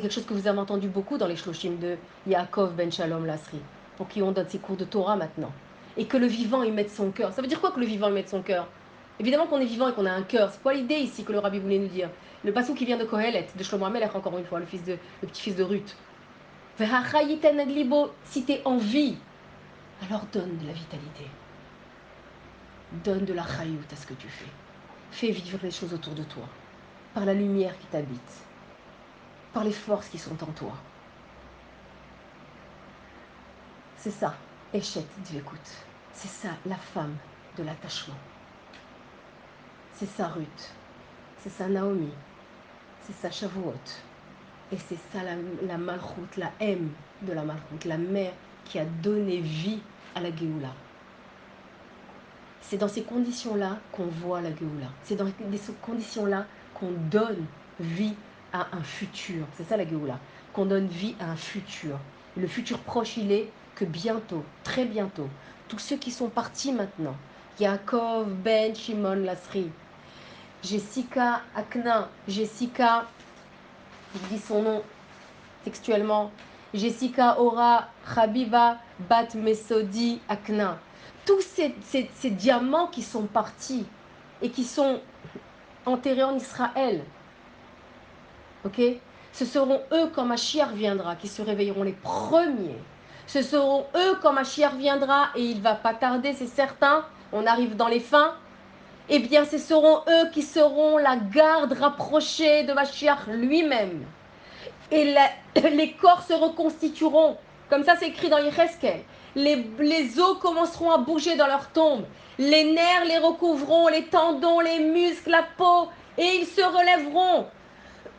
quelque chose que vous avez entendu beaucoup dans les shloshim de Yaakov ben Shalom Lasri, pour qui on donne ses cours de Torah maintenant. Et que le vivant y mette son cœur. Ça veut dire quoi que le vivant y mette son cœur? Évidemment qu'on est vivant et qu'on a un cœur. C'est quoi l'idée ici que le rabbi voulait nous dire? Le passage qui vient de Kohelet, de Shlomo Amelech, encore une fois, le, petit-fils de Ruth. Si tu es en vie, alors donne de la vitalité. Donne de la chayout à ce que tu fais. Fais vivre les choses autour de toi, par la lumière qui t'habite, par les forces qui sont en toi. C'est ça, Échet écoute. C'est ça, la femme de l'attachement. C'est ça, Ruth. C'est ça, Naomi. C'est ça, Shavuot. Et c'est ça, la, la la M de la malchoute, la mère qui a donné vie à la Géoula. C'est dans ces conditions-là qu'on voit la Géoula. C'est dans ces conditions-là qu'on donne vie à un futur. C'est ça la Géoula. Qu'on donne vie à un futur. le futur proche, il est que bientôt, très bientôt, tous ceux qui sont partis maintenant, Yaakov, Ben, Shimon, Lasri, Jessica Akna, Jessica, je dis son nom textuellement, Jessica Ora, Habiba, Bat Mesodi, Akna tous ces, diamants qui sont partis et qui sont enterrés en Israël, ok? Ce seront eux quand Mashiach viendra qui se réveilleront les premiers. Ce seront eux quand Mashiach viendra et il va pas tarder, c'est certain. On arrive dans les fins. Eh bien, ce seront eux qui seront la garde rapprochée de Mashiach lui-même. Et les corps se reconstitueront. Comme ça, c'est écrit dans Yecheskel les, os commenceront à bouger dans leur tombe. Les nerfs les recouvreront, les tendons, les muscles, la peau, et ils se relèveront.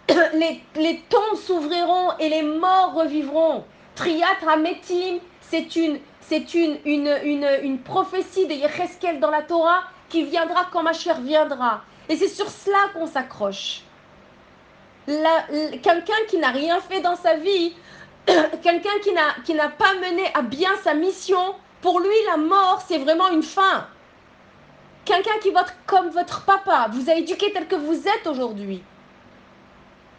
Les, les tombes s'ouvriront et les morts revivront. Triat Hametim, c'est une, c'est une, une, une, une, prophétie de Yecheskel dans la Torah qui viendra quand ma chère viendra. Et c'est sur cela qu'on s'accroche. Quelqu'un qui n'a rien fait dans sa vie quelqu'un qui n'a pas mené à bien sa mission, pour lui, la mort, c'est vraiment une fin. Quelqu'un qui vote comme votre papa, vous a éduqué tel que vous êtes aujourd'hui,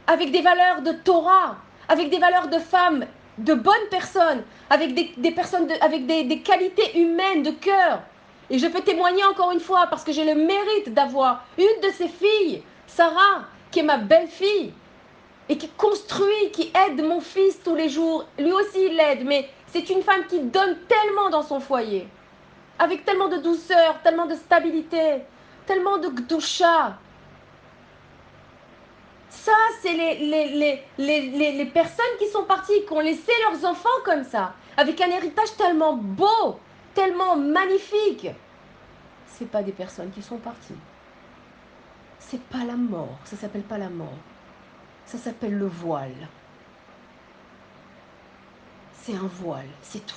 avec des valeurs de Torah, avec des valeurs de femme, de bonnes personnes, avec des, personnes, avec des, des qualités humaines, de cœur. Et je peux témoigner encore une fois, parce que j'ai le mérite d'avoir une de ces filles, Sarah, qui est ma belle-fille, et qui construit, qui aide mon fils tous les jours. Lui aussi, il l'aide, mais c'est une femme qui donne tellement dans son foyer, avec tellement de douceur, tellement de stabilité, tellement de gdoucha. Ça, c'est les, personnes qui sont parties, qui ont laissé leurs enfants comme ça, avec un héritage tellement beau, tellement magnifique. Ce pas des personnes qui sont parties. C'est pas la mort, ça s'appelle pas la mort. Ça s'appelle le voile. C'est un voile, c'est tout.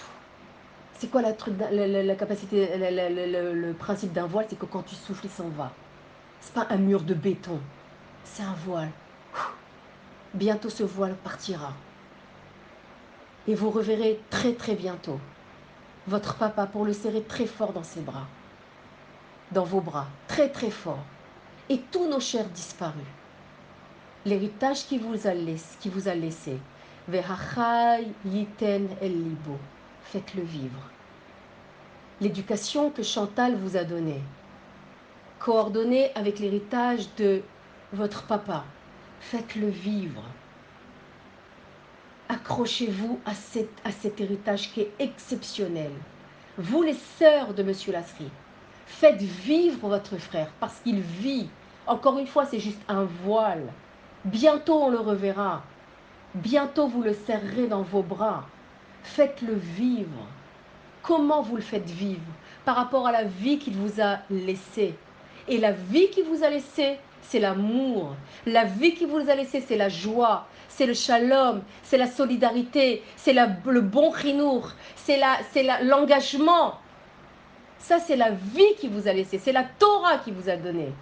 C'est quoi la, la, capacité, le, principe d'un voile C'est que quand tu souffles, il s'en va. C'est pas un mur de béton. C'est un voile. Bientôt ce voile partira. Et vous reverrez très très bientôt votre papa pour le serrer très fort dans ses bras. Dans vos bras. Très très fort. Et tous nos chers disparus l'héritage qui vous a laissé, qui vous yiten el libo. Faites-le vivre. L'éducation que Chantal vous a donnée, coordonnée avec l'héritage de votre papa, faites-le vivre. Accrochez-vous à cet, à cet héritage qui est exceptionnel. Vous, les sœurs de Monsieur Lasserie, faites vivre votre frère parce qu'il vit. Encore une fois, c'est juste un voile. Bientôt on le reverra. Bientôt vous le serrerez dans vos bras. Faites-le vivre. Comment vous le faites vivre? Par rapport à la vie qu'il vous a laissée. Et la vie qu'il vous a laissée, c'est l'amour. La vie qu'il vous a laissée, c'est la joie, c'est le shalom, c'est la solidarité, c'est le bon rinour, c'est l'engagement. Ça, c'est la vie qu'il vous a laissée, c'est la Torah qui vous a donné.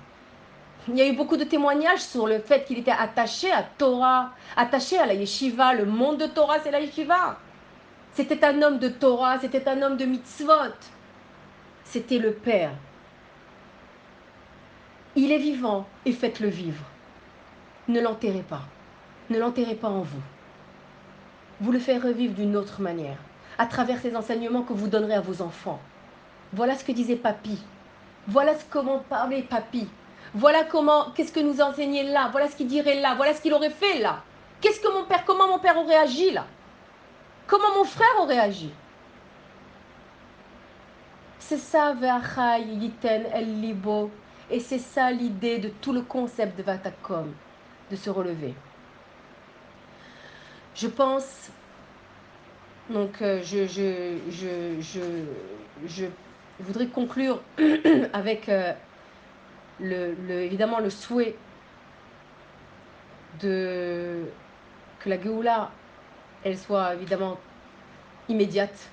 Il y a eu beaucoup de témoignages sur le fait qu'il était attaché à Torah, attaché à la yeshiva. Le monde de Torah, c'est la yeshiva. C'était un homme de Torah, c'était un homme de mitzvot. C'était le Père. Il est vivant et faites-le vivre. Ne l'enterrez pas. Ne l'enterrez pas en vous. Vous le faites revivre d'une autre manière, à travers ces enseignements que vous donnerez à vos enfants. Voilà ce que disait Papy. Voilà ce comment parlait Papy. Voilà comment, qu'est-ce que nous enseignait là? Voilà ce qu'il dirait là. Voilà ce qu'il aurait fait là. Qu'est-ce que mon père, comment mon père aurait agi là? Comment mon frère aurait agi? C'est ça, Ve'achai Yiten El Libo. Et c'est ça l'idée de tout le concept de Vatakom, de se relever. Je pense, donc euh, je, voudrais conclure avec le, évidemment le souhait que la Géoula, elle soit évidemment immédiate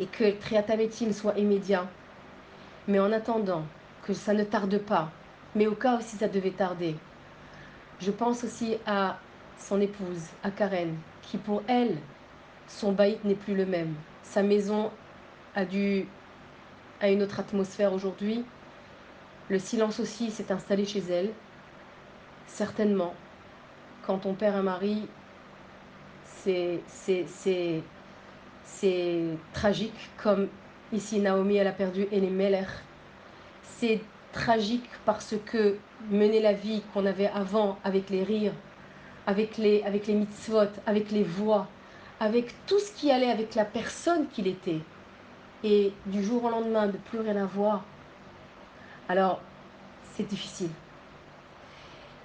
et que Triatametim soit immédiat. Mais en attendant que ça ne tarde pas, mais au cas où si ça devait tarder, je pense aussi à son épouse, à Karen, qui pour elle, son baït n'est plus le même. Sa maison a dû a une autre atmosphère aujourd'hui. Le silence aussi s'est installé chez elle. Certainement, quand on perd un mari, c'est tragique, comme ici Naomi, elle a perdu Meller. C'est tragique parce que mener la vie qu'on avait avant avec les rires, avec les, avec les mitzvot, avec les voix, avec tout ce qui allait avec la personne qu'il était, et du jour au lendemain de plus rien avoir, alors c'est difficile.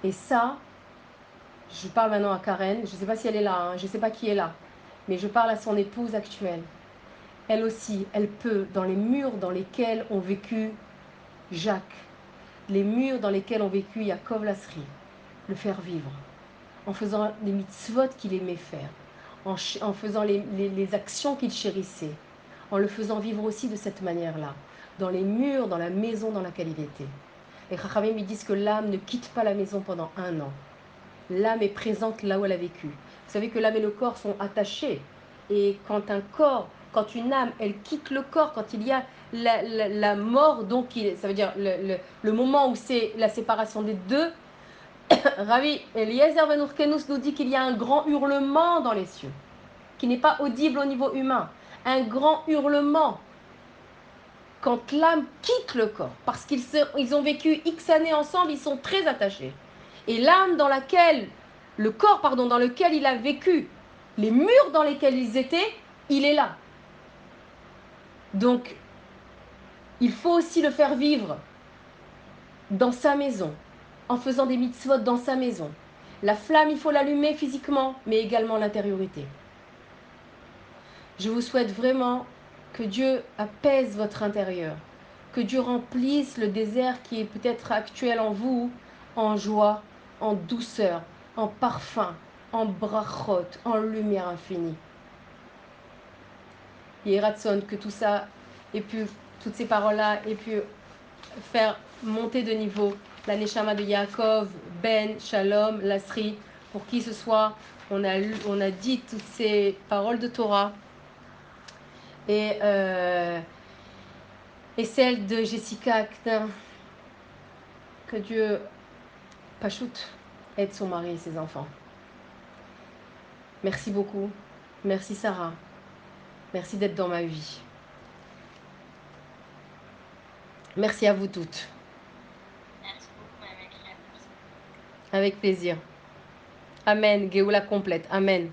Et ça, je parle maintenant à Karen, je ne sais pas si elle est là, hein, je ne sais pas qui est là, mais je parle à son épouse actuelle. Elle aussi, elle peut, dans les murs dans lesquels ont vécu Jacques, les murs dans lesquels ont vécu Yaakov Lasri, le faire vivre. En faisant les mitzvot qu'il aimait faire, en, faisant les, actions qu'il chérissait, en le faisant vivre aussi de cette manière-là, dans les murs, dans la maison dans laquelle il était. Et Chachamim lui disent que l'âme ne quitte pas la maison pendant un an. L'âme est présente là où elle a vécu. Vous savez que l'âme et le corps sont attachés. Et quand un corps, quand une âme, elle quitte le corps, quand il y a la, mort, donc ça veut dire le moment où c'est la séparation des deux, Ravi Eliezer Venurkenus nous dit qu'il y a un grand hurlement dans les cieux, qui n'est pas audible au niveau humain. Un grand hurlement quand l'âme quitte le corps, parce qu'ils ils ont vécu X années ensemble, ils sont très attachés. Et l'âme dans laquelle, le corps, pardon, dans lequel il a vécu, les murs dans lesquels ils étaient, il est là. Donc, il faut aussi le faire vivre dans sa maison, en faisant des mitzvot dans sa maison. La flamme, il faut l'allumer physiquement, mais également l'intériorité. Je vous souhaite vraiment que Dieu apaise votre intérieur, que Dieu remplisse le désert qui est peut-être actuel en vous en joie, en douceur, en parfum, en brachot, en lumière infinie. Ratson, que tout ça toutes ces paroles-là aient pu faire monter de niveau la Neshama de Yaakov, Ben, Shalom, Lasri, pour qui ce a, on a dit toutes ces paroles de Torah. Et, euh, et celle de Jessica Actin, que Dieu, Pachout, aide son mari et ses enfants. Merci beaucoup. Merci Sarah. Merci d'être dans ma vie. Merci à vous toutes. Avec plaisir. Amen. Géoula complète. Amen.